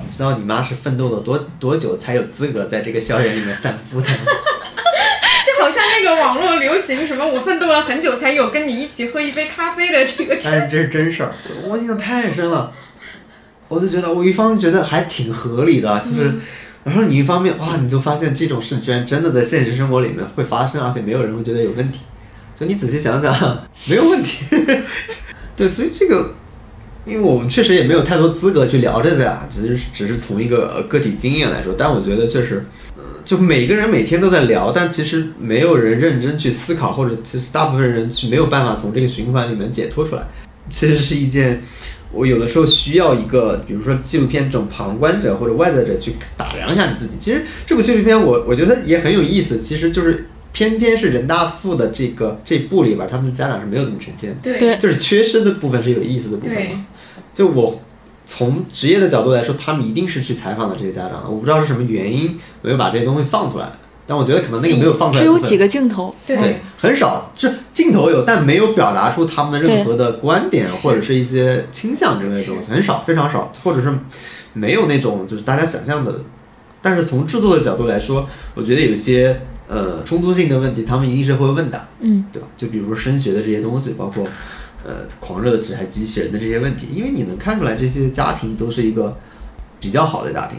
你知道你妈是奋斗了多多久才有资格在这个校园里面散步的吗？(laughs) 这好像那个网络流行什么，我奋斗了很久才有跟你一起喝一杯咖啡的这个。(laughs) 但是这是真事儿，我印象太深了。我就觉得，我一方面觉得还挺合理的，就是，然后你一方面哇，你就发现这种事居然真的在现实生活里面会发生，而且没有人会觉得有问题。就你仔细想想，没有问题。(laughs) 对，所以这个，因为我们确实也没有太多资格去聊这些啊，只是只是从一个个体经验来说，但我觉得确实。就每个人每天都在聊，但其实没有人认真去思考，或者其实大部分人去没有办法从这个循环里面解脱出来。其实是一件，我有的时候需要一个，比如说纪录片这种旁观者或者外在者去打量一下你自己。其实这部纪录片我我觉得也很有意思，其实就是偏偏是人大附的这个这部里边，他们的家长是没有这么呈现的，对对就是缺失的部分是有意思的部分嘛。就我从职业的角度来说，他们一定是去采访的这些家长的。我不知道是什么原因没有把这些东西放出来，但我觉得可能那个没有放出来只有几个镜头，对，很少，是镜头有，但没有表达出他们的任何的观点或者是一些倾向之类的东西，很少，非常少，或者是没有那种就是大家想象的。但是从制作的角度来说，我觉得有些呃冲突性的问题，他们一定是会问的，嗯，对吧？就比如说升学的这些东西，包括呃狂热的纸牌机器人的这些问题，因为你能看出来这些家庭都是一个比较好的家庭。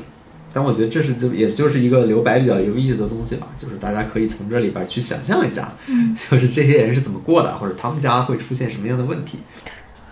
但我觉得这是就也就是一个留白比较有意思的东西吧，就是大家可以从这里边去想象一下，嗯，(laughs) 就是这些人是怎么过的，或者他们家会出现什么样的问题。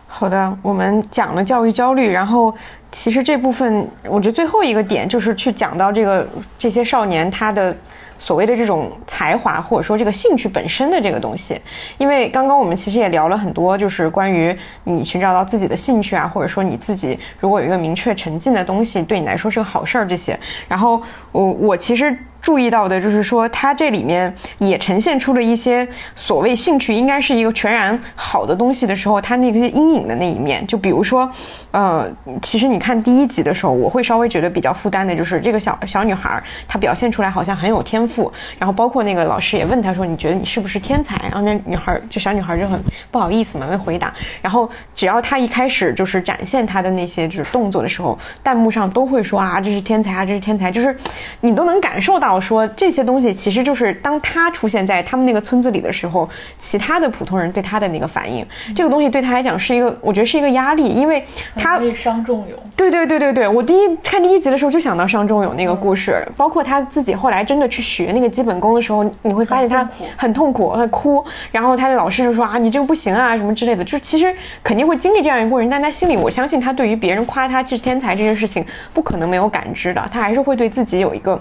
好的，我们讲了教育焦虑，然后其实这部分我觉得最后一个点就是去讲到这个这些少年他的。所谓的这种才华，或者说这个兴趣本身的这个东西，因为刚刚我们其实也聊了很多，就是关于你寻找到自己的兴趣啊，或者说你自己如果有一个明确沉浸的东西，对你来说是个好事儿这些。然后我我其实。注意到的就是说，它这里面也呈现出了一些所谓兴趣应该是一个全然好的东西的时候，它那个阴影的那一面。就比如说，呃，其实你看第一集的时候，我会稍微觉得比较负担的就是这个小小女孩，她表现出来好像很有天赋。然后包括那个老师也问她说：“你觉得你是不是天才？”然后那女孩就小女孩就很不好意思嘛，没回答。然后只要她一开始就是展现她的那些就是动作的时候，弹幕上都会说啊，这是天才啊，这是天才，就是你都能感受到。说这些东西其实就是当他出现在他们那个村子里的时候，其他的普通人对他的那个反应，这个东西对他来讲是一个，我觉得是一个压力，因为他会伤仲永。对对对对对，我第一看第一集的时候就想到伤仲永那个故事，包括他自己后来真的去学那个基本功的时候，你会发现他很痛苦，他哭，然后他的老师就说啊，你这个不行啊，什么之类的，就是其实肯定会经历这样一个过程，但他心里我相信他对于别人夸他是天才这件事情不可能没有感知的，他还是会对自己有一个。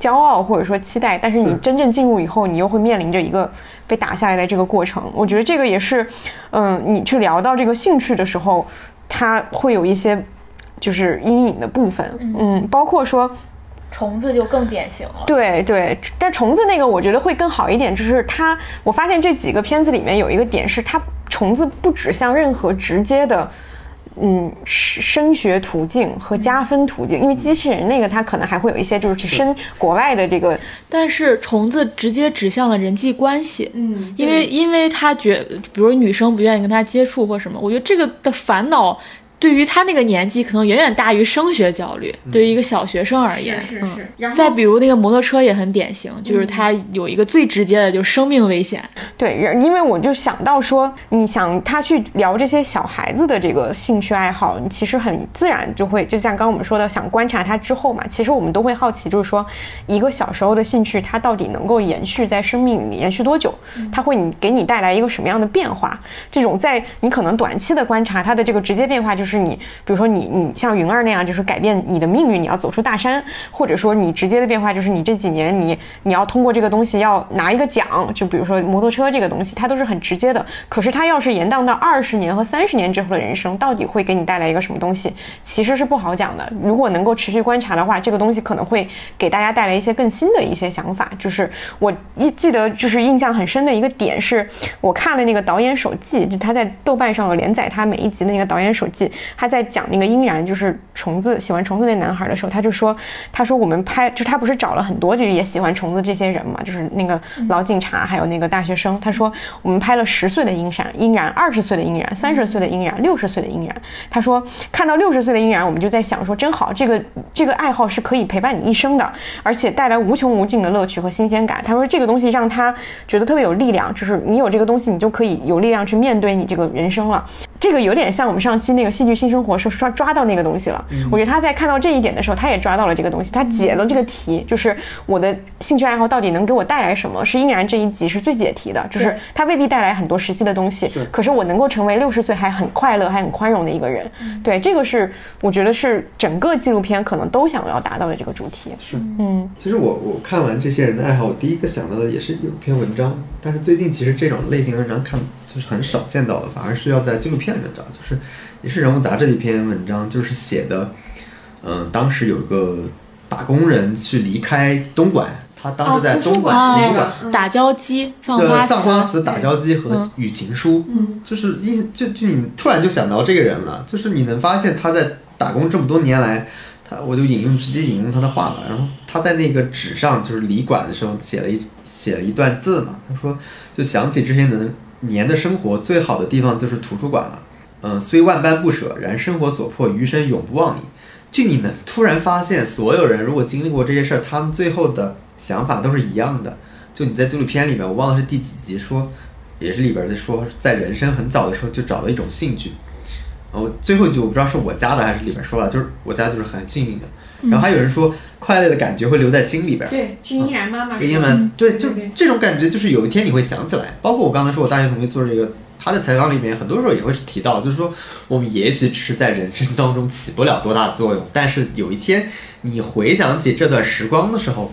骄傲或者说期待，但是你真正进入以后，你又会面临着一个被打下来的这个过程。我觉得这个也是，嗯，你去聊到这个兴趣的时候，它会有一些就是阴影的部分，嗯，包括说虫子就更典型了。对对，但虫子那个我觉得会更好一点，就是它，我发现这几个片子里面有一个点是，它虫子不指向任何直接的。嗯，升学途径和加分途径，因为机器人那个它可能还会有一些就是去升国外的这个，但是虫子直接指向了人际关系，嗯，因为因为他觉，比如女生不愿意跟他接触或什么，我觉得这个的烦恼。对于他那个年纪，可能远远大于升学焦虑。对于一个小学生而言，是是是。然后再比如那个摩托车也很典型，就是他有一个最直接的，就是生命危险。对，因为我就想到说，你想他去聊这些小孩子的这个兴趣爱好，你其实很自然就会，就像刚刚我们说的，想观察他之后嘛。其实我们都会好奇，就是说一个小时候的兴趣，它到底能够延续在生命里延续多久？它会你给你带来一个什么样的变化？这种在你可能短期的观察它的这个直接变化，就是。是你，比如说你，你像云儿那样，就是改变你的命运，你要走出大山，或者说你直接的变化就是你这几年你你要通过这个东西要拿一个奖，就比如说摩托车这个东西，它都是很直接的。可是它要是延宕到二十年和三十年之后的人生，到底会给你带来一个什么东西，其实是不好讲的。如果能够持续观察的话，这个东西可能会给大家带来一些更新的一些想法。就是我一记得就是印象很深的一个点是，我看了那个导演手记，就他在豆瓣上有连载他每一集的那个导演手记。他在讲那个殷然，就是虫子喜欢虫子那男孩的时候，他就说，他说我们拍，就他不是找了很多就是也喜欢虫子这些人嘛，就是那个老警察，还有那个大学生。他说我们拍了十岁的殷然，殷然二十岁的殷然，三十岁的殷然，六十岁的殷然。他说看到六十岁的殷然，我们就在想说真好，这个这个爱好是可以陪伴你一生的，而且带来无穷无尽的乐趣和新鲜感。他说这个东西让他觉得特别有力量，就是你有这个东西，你就可以有力量去面对你这个人生了。这个有点像我们上期那个戏剧性生活说抓抓到那个东西了。我觉得他在看到这一点的时候，他也抓到了这个东西，他解了这个题，就是我的兴趣爱好到底能给我带来什么？是依然这一集是最解题的，就是他未必带来很多实际的东西，可是我能够成为六十岁还很快乐、还很宽容的一个人。对，这个是我觉得是整个纪录片可能都想要达到的这个主题。是，嗯，其实我我看完这些人的爱好，我第一个想到的也是有篇文章，但是最近其实这种类型文章看就是很少见到的，反而是要在纪录片里面找，就是也是人物杂志的一篇文章，就是写的，嗯，当时有一个打工人去离开东莞，他当时在东莞图书馆打交机，葬花藏花瓷打交机和雨情书，嗯，就是一就就你突然就想到这个人了，就是你能发现他在。打工这么多年来，他我就引用直接引用他的话了。然后他在那个纸上就是离馆的时候写了一写了一段字嘛，他说就想起这些年年的生活，最好的地方就是图书馆了。嗯，虽万般不舍，然生活所迫，余生永不忘你。就你能突然发现，所有人如果经历过这些事儿，他们最后的想法都是一样的。就你在纪录片里面，我忘了是第几集说，也是里边在说，在人生很早的时候就找到一种兴趣。然后最后一句我不知道是我加的还是里边说了，就是我家就是很幸运的。然后还有人说，快乐的感觉会留在心里边。对，是依然妈妈给你说的。们对，就这种感觉，就是有一天你会想起来。包括我刚才说，我大学同学做这个，他的采访里面很多时候也会提到，就是说我们也许只是在人生当中起不了多大作用，但是有一天你回想起这段时光的时候，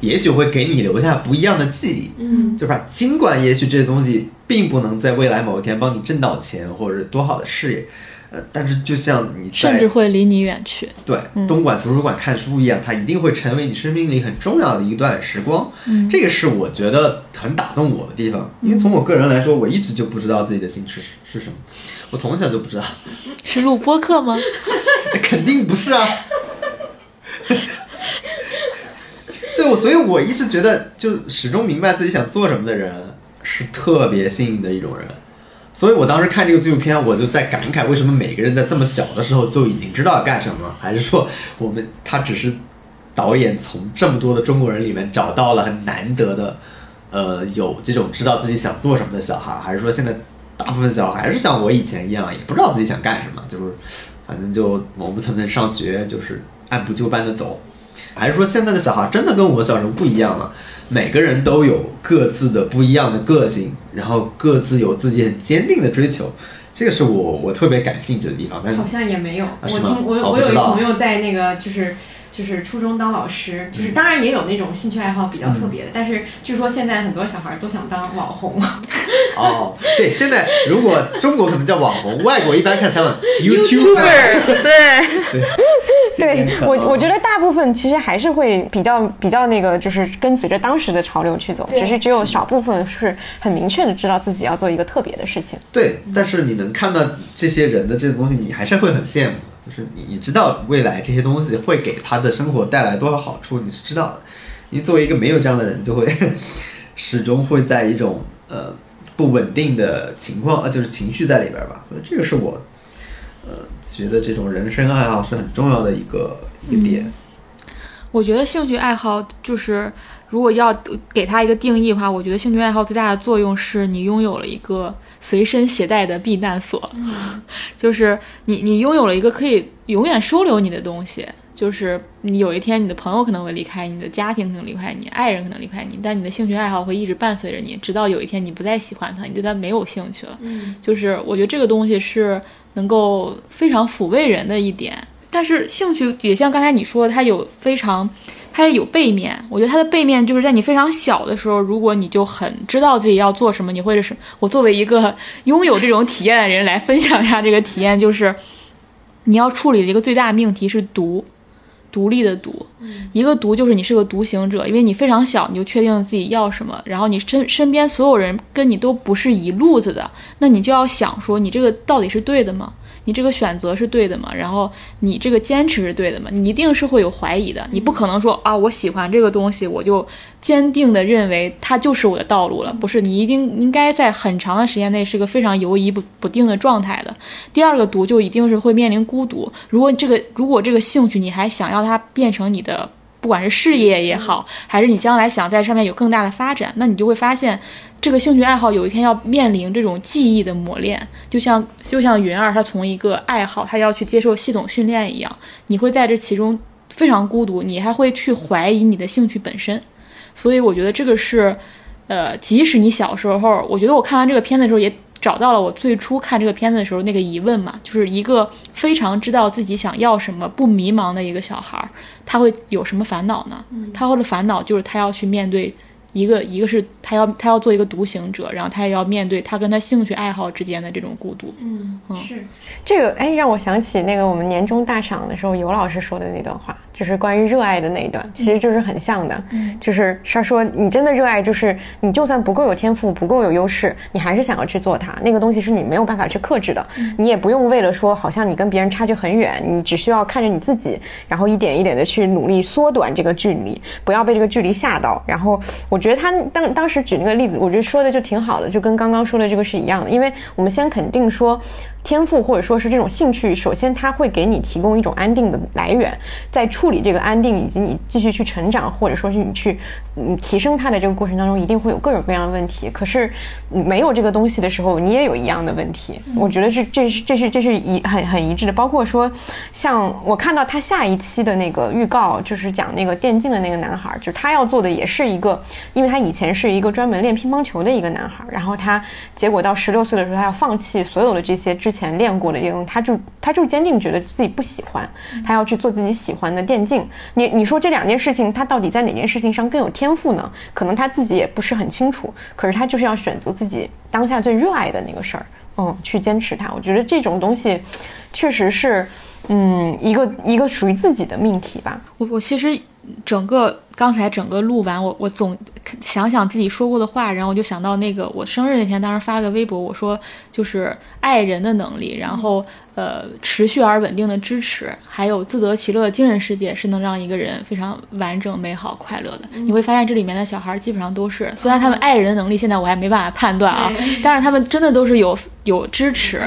也许会给你留下不一样的记忆。嗯，就是吧，尽管也许这些东西并不能在未来某一天帮你挣到钱或者是多好的事业，呃，但是就像你在甚至会离你远去。对，东莞图书馆看书一样，它一定会成为你生命里很重要的一段时光。嗯这个是我觉得很打动我的地方，因为从我个人来说，我一直就不知道自己的兴趣是是什么，我从小就不知道，是录播课吗？(laughs) 肯定不是啊。对，我所以我一直觉得，就始终明白自己想做什么的人是特别幸运的一种人。所以我当时看这个纪录片，我就在感慨，为什么每个人在这么小的时候就已经知道要干什么？还是说我们他只是导演从这么多的中国人里面找到了很难得的，呃，有这种知道自己想做什么的小孩，还是说现在大部分小孩还是像我以前一样，也不知道自己想干什么，就是反正就磨磨蹭蹭上学，就是按部就班的走，还是说现在的小孩真的跟我们小时候不一样了？每个人都有各自的不一样的个性，然后各自有自己很坚定的追求，这个是我我特别感兴趣的地方。但是好像也没有。我听我有我有一哦不知道朋友在那个就是就是初中当老师，就是当然也有那种兴趣爱好比较特别的，但是据说现在很多小孩都想当网红。(laughs) 哦，对，现在如果中国可能叫网红，外国一般看采访 YouTuber，(laughs) 对，(laughs) 对我，我觉得大部分其实还是会比较比较那个，就是跟随着当时的潮流去走，只是只有少部分是很明确的知道自己要做一个特别的事情。对，但是你能看到这些人的这个东西，你还是会很羡慕。就是你你知道未来这些东西会给他的生活带来多少好处，你是知道的。你作为一个没有这样的人，就会 (laughs) 始终会在一种呃不稳定的情况，呃就是情绪在里边吧。所以这个是我呃觉得这种人生爱好是很重要的一个一个点。我觉得兴趣爱好就是，如果要给他一个定义的话，我觉得兴趣爱好最大的作用是你拥有了一个随身携带的避难所，(laughs) 就是你你拥有了一个可以永远收留你的东西。就是你有一天你的朋友可能会离开你，你的家庭可能离开你，爱人可能离开你，但你的兴趣爱好会一直伴随着你，直到有一天你不再喜欢他，你对他没有兴趣了。嗯，就是我觉得这个东西是能够非常抚慰人的一点。但是兴趣也像刚才你说的，它有非常，它也有背面。我觉得它的背面就是在你非常小的时候，如果你就很知道自己要做什么，你会是我作为一个拥有这种体验的人来分享一下这个体验，就是你要处理的一个最大命题是独。独立的独，一个独就是你是个独行者，因为你非常小，你就确定自己要什么，然后你身身边所有人跟你都不是一路子的，那你就要想说，你这个到底是对的吗？你这个选择是对的吗？然后你这个坚持是对的吗？你一定是会有怀疑的，你不可能说啊，我喜欢这个东西，我就坚定的认为它就是我的道路了。不是，你一定应该在很长的时间内是个非常犹疑不不定的状态的。第二个毒就一定是会面临孤独。如果这个如果这个兴趣你还想要它变成你的。不管是事业也好，还是你将来想在上面有更大的发展，那你就会发现，这个兴趣爱好有一天要面临这种记忆的磨练，就像就像云儿他从一个爱好，他要去接受系统训练一样，你会在这其中非常孤独，你还会去怀疑你的兴趣本身，所以我觉得这个是，呃，即使你小时候，我觉得我看完这个片子的时候也。找到了我最初看这个片子的时候那个疑问嘛，就是一个非常知道自己想要什么、不迷茫的一个小孩儿，他会有什么烦恼呢？他会的烦恼就是他要去面对一个一个是他要他要做一个独行者，然后他也要面对他跟他兴趣爱好之间的这种孤独。嗯，是这个哎，让我想起那个我们年终大赏的时候，尤老师说的那段话，就是关于热爱的那一段，其实就是很像的。嗯，就是他说你真的热爱，就是你就算不够有天赋，不够有优势，你还是想要去做它。那个东西是你没有办法去克制的，你也不用为了说好像你跟别人差距很远，你只需要看着你自己，然后一点一点的去努力缩短这个距离，不要被这个距离吓到。然后我觉得他当当时举那个例子，我觉得说的就挺好的，就跟刚刚说的这个是一样的。因为我们先肯定说。天赋或者说是这种兴趣，首先它会给你提供一种安定的来源，在处理这个安定以及你继续去成长，或者说是你去嗯提升它的这个过程当中，一定会有各种各样的问题。可是没有这个东西的时候，你也有一样的问题。我觉得是这是这是这是一很很一致的。包括说，像我看到他下一期的那个预告，就是讲那个电竞的那个男孩，就他要做的也是一个，因为他以前是一个专门练乒乓球的一个男孩，然后他结果到十六岁的时候，他要放弃所有的这些之前练过的这种，他就他就坚定觉得自己不喜欢，他要去做自己喜欢的电竞。你你说这两件事情，他到底在哪件事情上更有天赋呢？可能他自己也不是很清楚，可是他就是要选择自己当下最热爱的那个事儿，嗯，去坚持它。我觉得这种东西，确实是，嗯，一个一个属于自己的命题吧。我我其实整个刚才整个录完，我我总想想自己说过的话，然后我就想到那个我生日那天，当时发了个微博，我说就是爱人的能力，然后呃持续而稳定的支持，还有自得其乐的精神世界，是能让一个人非常完整、美好、快乐的。你会发现这里面的小孩基本上都是，虽然他们爱人的能力现在我还没办法判断啊，(laughs) 但是他们真的都是有有支持，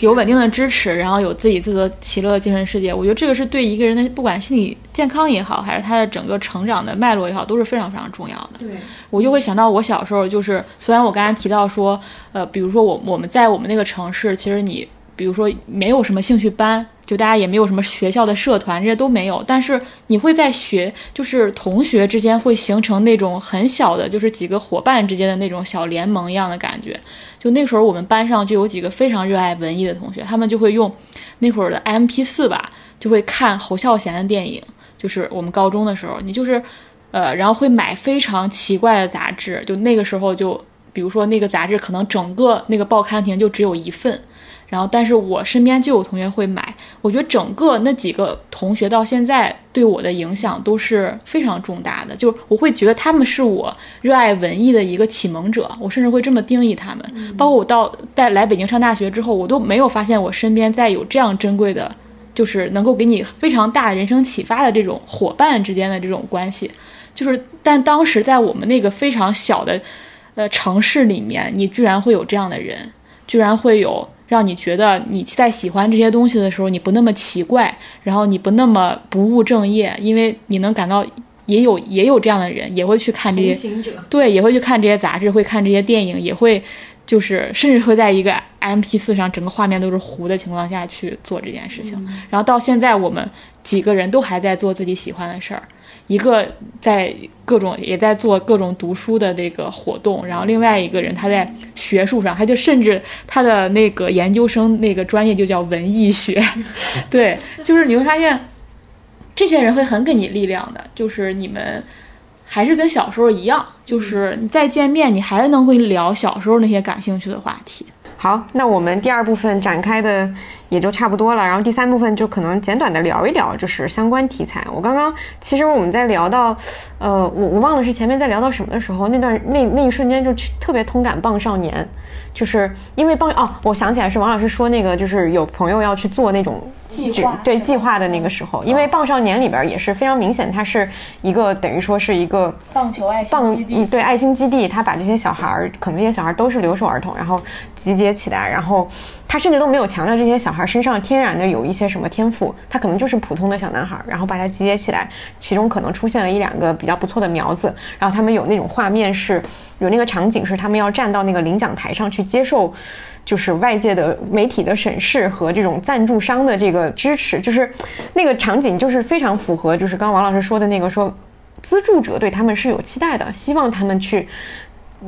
有稳定的支持，然后有自己自得其乐的精神世界。我觉得这个是对一个人的不管心理健康也好，还是他的整个成长的脉络也好，都是非常非常重要的。对，我就会想到我小时候，就是虽然我刚才提到说，呃，比如说我我们在我们那个城市，其实你比如说没有什么兴趣班，就大家也没有什么学校的社团，这些都没有，但是你会在学，就是同学之间会形成那种很小的，就是几个伙伴之间的那种小联盟一样的感觉。就那时候我们班上就有几个非常热爱文艺的同学，他们就会用那会儿的 MP 四吧，就会看侯孝贤的电影。就是我们高中的时候，你就是，呃，然后会买非常奇怪的杂志，就那个时候就，比如说那个杂志可能整个那个报刊亭就只有一份，然后但是我身边就有同学会买，我觉得整个那几个同学到现在对我的影响都是非常重大的，就是我会觉得他们是我热爱文艺的一个启蒙者，我甚至会这么定义他们，包括我到在来北京上大学之后，我都没有发现我身边再有这样珍贵的。就是能够给你非常大人生启发的这种伙伴之间的这种关系，就是但当时在我们那个非常小的，呃城市里面，你居然会有这样的人，居然会有让你觉得你在喜欢这些东西的时候，你不那么奇怪，然后你不那么不务正业，因为你能感到也有也有这样的人，也会去看这些，对，也会去看这些杂志，会看这些电影，也会。就是甚至会在一个 M P 四上，整个画面都是糊的情况下去做这件事情。然后到现在，我们几个人都还在做自己喜欢的事儿，一个在各种也在做各种读书的那个活动，然后另外一个人他在学术上，他就甚至他的那个研究生那个专业就叫文艺学。(laughs) 对，就是你会发现，这些人会很给你力量的，就是你们。还是跟小时候一样，就是你再见面，你还是能会聊小时候那些感兴趣的话题。好，那我们第二部分展开的也就差不多了，然后第三部分就可能简短的聊一聊，就是相关题材。我刚刚其实我们在聊到，呃，我我忘了是前面在聊到什么的时候，那段那那一瞬间就特别通感，棒少年，就是因为棒哦，我想起来是王老师说那个，就是有朋友要去做那种。计划对计划的那个时候，因为棒少年里边也是非常明显，它是一个等于说是一个棒球爱棒基地，对爱心基地，他把这些小孩儿，可能这些小孩都是留守儿童，然后集结起来，然后他甚至都没有强调这些小孩身上天然的有一些什么天赋，他可能就是普通的小男孩，然后把他集结起来，其中可能出现了一两个比较不错的苗子，然后他们有那种画面是有那个场景是他们要站到那个领奖台上去接受。就是外界的媒体的审视和这种赞助商的这个支持，就是那个场景，就是非常符合，就是刚刚王老师说的那个，说资助者对他们是有期待的，希望他们去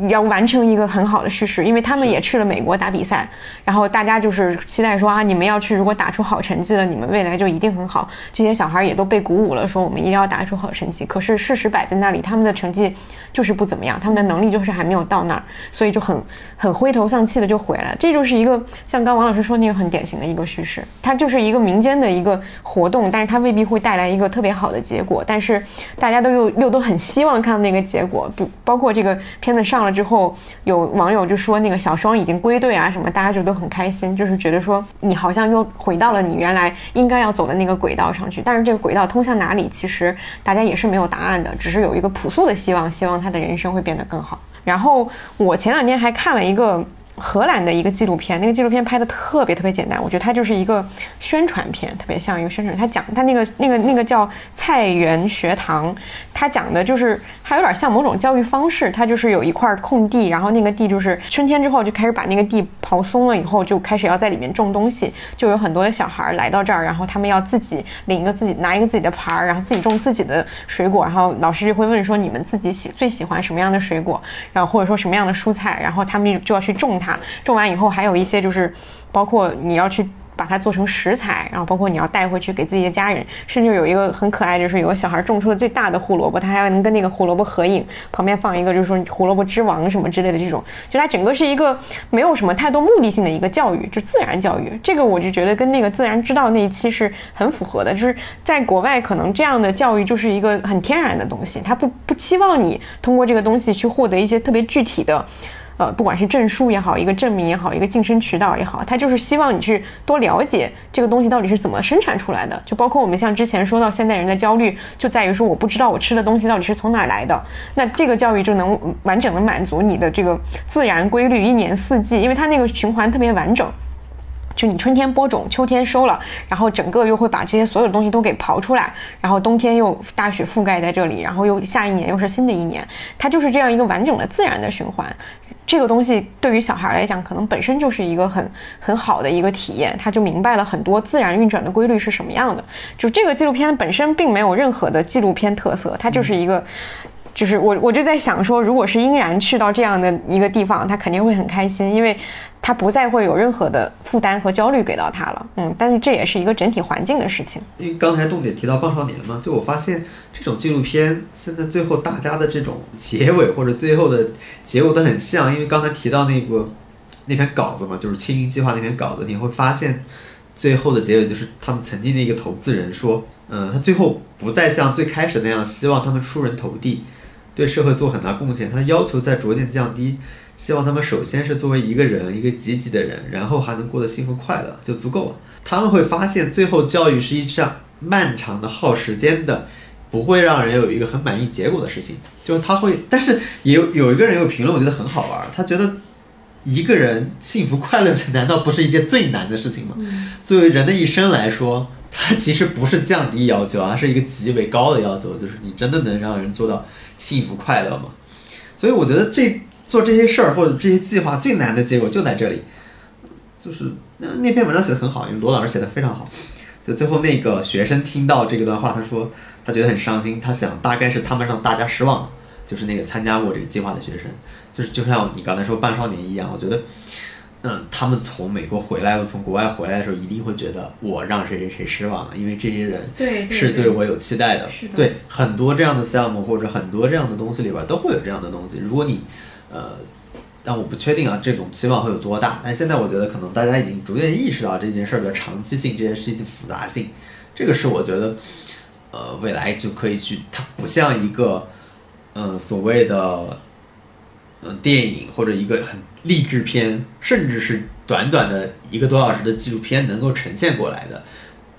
要完成一个很好的叙事，因为他们也去了美国打比赛，然后大家就是期待说啊，你们要去，如果打出好成绩了，你们未来就一定很好。这些小孩也都被鼓舞了，说我们一定要打出好成绩。可是事实摆在那里，他们的成绩就是不怎么样，他们的能力就是还没有到那儿，所以就很很灰头丧气的就回来了。这就是一个像刚王老师说那个很典型的一个叙事，它就是一个民间的一个活动，但是它未必会带来一个特别好的结果，但是大家都又又都很希望看到那个结果，不包括这个片子上了之后，有网友就说那个小双已经归队啊什么，大家就都很开心，就是觉得说你好像又回到了你原来应该要走的那个轨道上去，但是这个轨道通向哪里，其实大家也是没有答案的，只是有一个朴素的希望，希望他的人生会变得更好。然后我前两天还看了一个。荷兰的一个纪录片，那个纪录片拍的特别特别简单，我觉得它就是一个宣传片，特别像一个宣传。它讲它那个那个那个叫菜园学堂，它讲的就是还有点像某种教育方式。它就是有一块空地，然后那个地就是春天之后就开始把那个地刨松了，以后就开始要在里面种东西，就有很多的小孩来到这儿，然后他们要自己领一个自己拿一个自己的盘儿，然后自己种自己的水果，然后老师就会问说你们自己喜最喜欢什么样的水果，然后或者说什么样的蔬菜，然后他们就要去种它。种完以后，还有一些就是，包括你要去把它做成食材，然后包括你要带回去给自己的家人，甚至有一个很可爱，就是有个小孩种出了最大的胡萝卜，他还能跟那个胡萝卜合影，旁边放一个就是说胡萝卜之王什么之类的这种，就它整个是一个没有什么太多目的性的一个教育，就自然教育。这个我就觉得跟那个自然之道那一期是很符合的，就是在国外可能这样的教育就是一个很天然的东西，他不不期望你通过这个东西去获得一些特别具体的。呃，不管是证书也好，一个证明也好，一个晋升渠道也好，他就是希望你去多了解这个东西到底是怎么生产出来的。就包括我们像之前说到，现代人的焦虑就在于说，我不知道我吃的东西到底是从哪儿来的。那这个教育就能完整的满足你的这个自然规律，一年四季，因为它那个循环特别完整。就你春天播种，秋天收了，然后整个又会把这些所有的东西都给刨出来，然后冬天又大雪覆盖在这里，然后又下一年又是新的一年，它就是这样一个完整的自然的循环。这个东西对于小孩来讲，可能本身就是一个很很好的一个体验，他就明白了很多自然运转的规律是什么样的。就这个纪录片本身并没有任何的纪录片特色，它就是一个，就是我我就在想说，如果是殷然去到这样的一个地方，他肯定会很开心，因为。他不再会有任何的负担和焦虑给到他了，嗯，但是这也是一个整体环境的事情。因为刚才重点提到棒少年嘛，就我发现这种纪录片现在最后大家的这种结尾或者最后的结果都很像，因为刚才提到那个那篇稿子嘛，就是青云计划那篇稿子，你会发现最后的结尾就是他们曾经的一个投资人说，嗯，他最后不再像最开始那样希望他们出人头地，对社会做很大贡献，他要求在逐渐降低。希望他们首先是作为一个人，一个积极的人，然后还能过得幸福快乐就足够了。他们会发现，最后教育是一项漫长的、耗时间的，不会让人有一个很满意结果的事情。就是他会，但是也有有一个人有评论，我觉得很好玩。他觉得一个人幸福快乐，(laughs) 这难道不是一件最难的事情吗？作为人的一生来说，它其实不是降低要求，而是一个极为高的要求，就是你真的能让人做到幸福快乐嘛？所以我觉得这。做这些事儿或者这些计划最难的结果就在这里，就是那那篇文章写的很好，因为罗老师写的非常好。就最后那个学生听到这个段话，他说他觉得很伤心，他想大概是他们让大家失望了，就是那个参加过这个计划的学生，就是就像你刚才说半少年一样，我觉得，嗯，他们从美国回来或从国外回来的时候，一定会觉得我让谁谁谁失望了，因为这些人是对我有期待的。对很多这样的项目或者很多这样的东西里边都会有这样的东西，如果你。呃，但我不确定啊，这种期望会有多大？但现在我觉得可能大家已经逐渐意识到这件事儿的长期性，这件事情的复杂性。这个是我觉得，呃，未来就可以去，它不像一个，嗯，所谓的，嗯，电影或者一个很励志片，甚至是短短的一个多小时的纪录片能够呈现过来的。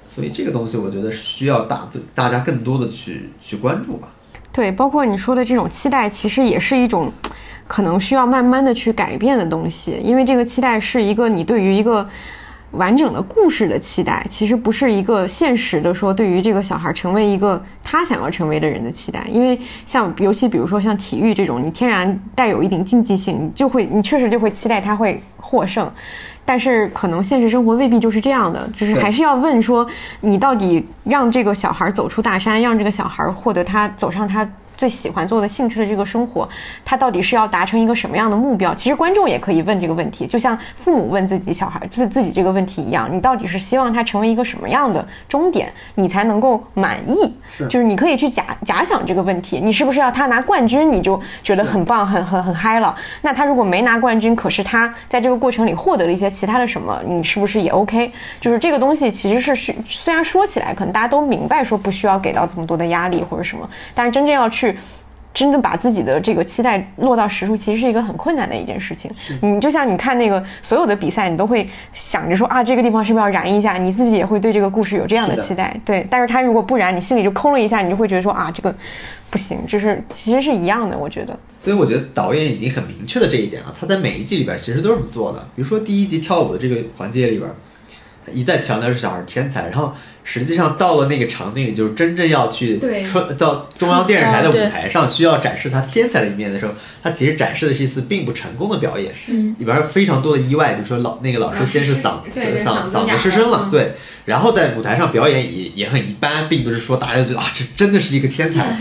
所以这个东西，我觉得需要大大家更多的去去关注吧。对，包括你说的这种期待，其实也是一种。可能需要慢慢的去改变的东西，因为这个期待是一个你对于一个完整的故事的期待，其实不是一个现实的说对于这个小孩成为一个他想要成为的人的期待。因为像尤其比如说像体育这种，你天然带有一定竞技性，你就会你确实就会期待他会获胜，但是可能现实生活未必就是这样的，就是还是要问说你到底让这个小孩走出大山，让这个小孩获得他走上他。最喜欢做的兴趣的这个生活，他到底是要达成一个什么样的目标？其实观众也可以问这个问题，就像父母问自己小孩自自己这个问题一样，你到底是希望他成为一个什么样的终点，你才能够满意？是就是你可以去假假想这个问题，你是不是要他拿冠军，你就觉得很棒、很很很嗨了？那他如果没拿冠军，可是他在这个过程里获得了一些其他的什么，你是不是也 OK？就是这个东西其实是需，虽然说起来可能大家都明白说不需要给到这么多的压力或者什么，但是真正要去。真正把自己的这个期待落到实处，其实是一个很困难的一件事情。你就像你看那个所有的比赛，你都会想着说啊，这个地方是不是要燃一下？你自己也会对这个故事有这样的期待。对，但是他如果不燃，你心里就空了一下，你就会觉得说啊，这个不行，就是其实是一样的。我觉得，所以我觉得导演已经很明确的这一点了，他在每一季里边其实都是这么做的。比如说第一集跳舞的这个环节里边，他一再强调是小孩天才，然后实际上到了那个场景里，就是真正要去到中央电视台的舞台上，需要展示他天才的一面的时候，他其实展示的是一次并不成功的表演，嗯里边有非常多的意外，比如说老那个老师先是嗓嗓嗓嗓子失声了，对，然后在舞台上表演也也很一般，并不是说大家觉得啊这真的是一个天才。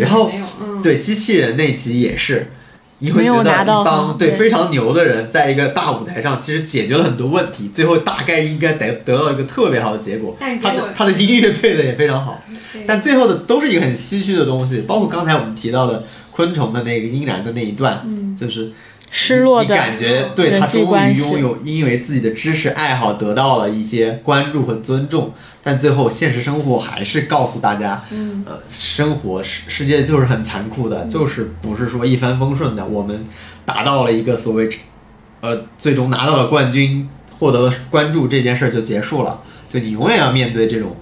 然后，嗯，对机器人那集也是，你会觉得一帮对对非常牛的人，在一个大舞台上，其实解决了很多问题，最后大概应该得得到一个特别好的结果。但是结果他的他的音乐配的也非常好，但最后的都是一个很唏嘘的东西，包括刚才我们提到的昆虫的那个音然的那一段，嗯就是失落的你感觉对他终于拥有，因为自己的知识爱好得到了一些关注和尊重，但最后现实生活还是告诉大家，嗯呃，生活世世界就是很残酷的，就是不是说一帆风顺的。我们达到了一个所谓，呃，最终拿到了冠军，获得了关注这件事儿就结束了。就你永远要面对这种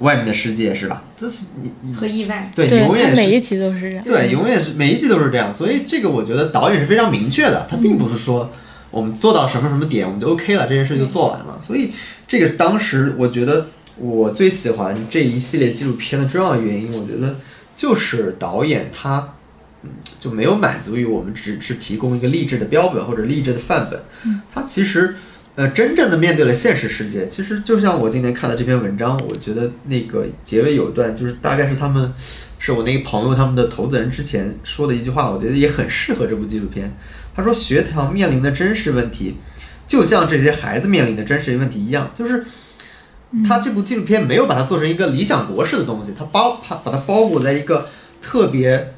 外面的世界，是吧？这是你你和意外，对，对永远是每一集都是这样。对，永远是每一集都是这样，所以这个我觉得导演是非常明确的，他并不是说我们做到什么什么点我们就 OK 了，这件事就做完了。所以这个当时我觉得我最喜欢这一系列纪录片的重要原因，我觉得就是导演他。嗯，就没有满足于我们只是提供一个励志的标本或者励志的范本，他其实呃，真正的面对了现实世界。其实就像我今天看的这篇文章，我觉得那个结尾有一段，就是大概是他们，是我那个朋友他们的投资人之前说的一句话，我觉得也很适合这部纪录片。他说，学堂面临的真实问题，就像这些孩子面临的真实问题一样，就是。他这部纪录片没有把它做成一个理想国式的东西，它包它把它包裹在一个特别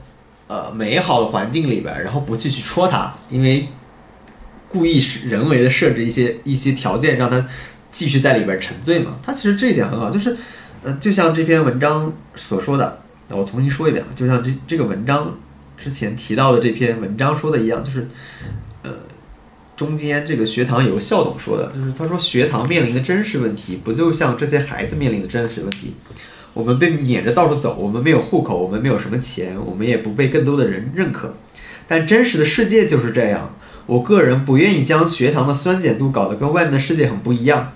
呃美好的环境里边儿，然后不去去戳它，因为故意是人为的设置一些一些条件，让他继续在里边沉醉嘛。他其实这一点很好，就是呃，就像这篇文章所说的，那我重新说一遍啊，就像这这个文章之前提到的这篇文章说的一样，就是呃。中间这个学堂有个校董说的，就是他说学堂面临的真实问题，不就像这些孩子面临的真实问题？我们被撵着到处走，我们没有户口，我们没有什么钱，我们也不被更多的人认可。但真实的世界就是这样。我个人不愿意将学堂的酸碱度搞得跟外面的世界很不一样。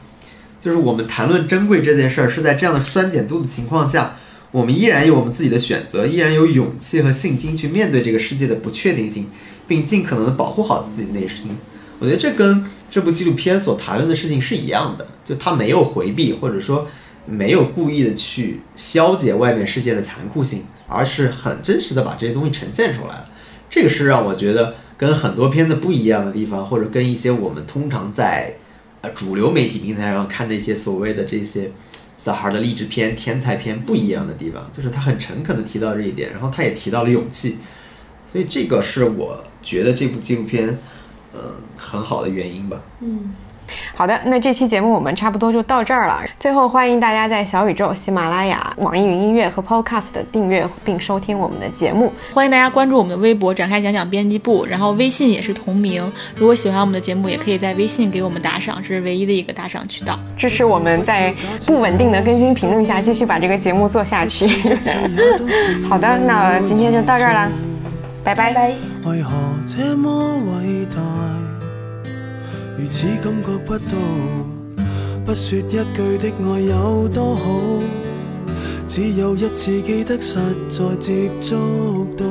就是我们谈论珍贵这件事儿，是在这样的酸碱度的情况下，我们依然有我们自己的选择，依然有勇气和信心去面对这个世界的不确定性，并尽可能的保护好自己的内心。我觉得这跟这部纪录片所谈论的事情是一样的，就他没有回避，或者说没有故意的去消解外面世界的残酷性，而是很真实的把这些东西呈现出来了。这个是让我觉得跟很多片子不一样的地方，或者跟一些我们通常在呃主流媒体平台上看的一些所谓的这些小孩的励志片、天才片不一样的地方，就是他很诚恳的提到这一点，然后他也提到了勇气，所以这个是我觉得这部纪录片。呃，很好的原因吧。嗯，好的，那这期节目我们差不多就到这儿了。最后，欢迎大家在小宇宙、喜马拉雅、网易云音乐和 Podcast 订阅并收听我们的节目。欢迎大家关注我们的微博“展开讲讲编辑部”，然后微信也是同名。如果喜欢我们的节目，也可以在微信给我们打赏，这是唯一的一个打赏渠道。支持我们在不稳定的更新频率下继续把这个节目做下去。好的，那今天就到这儿啦，拜拜。为何这么伟大？如此感覺不到，不說一句的愛有多好，只有一次記得實在接觸到，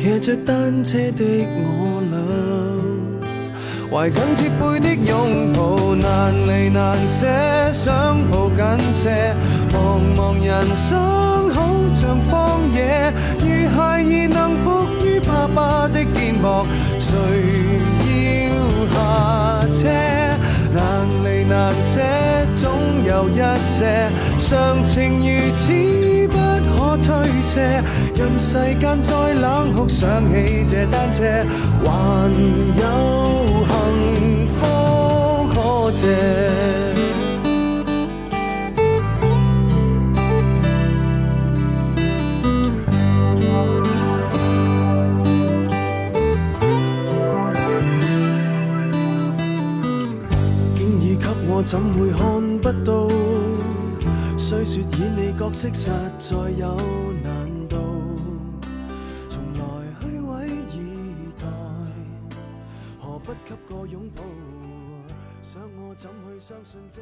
騎着單車的我倆，懷緊貼背的擁抱，難離難舍，想抱緊些，茫茫人生好像。荒野，如孩兒能伏於爸爸的肩膊，谁下车，难离难舍，总有一些常情如此不可推卸。任世间再冷酷，想起这单车，还有幸福可借。怎会看不到？虽说演你角色实在有难度，从来虚位以待，何不给个拥抱？想我怎去相信这？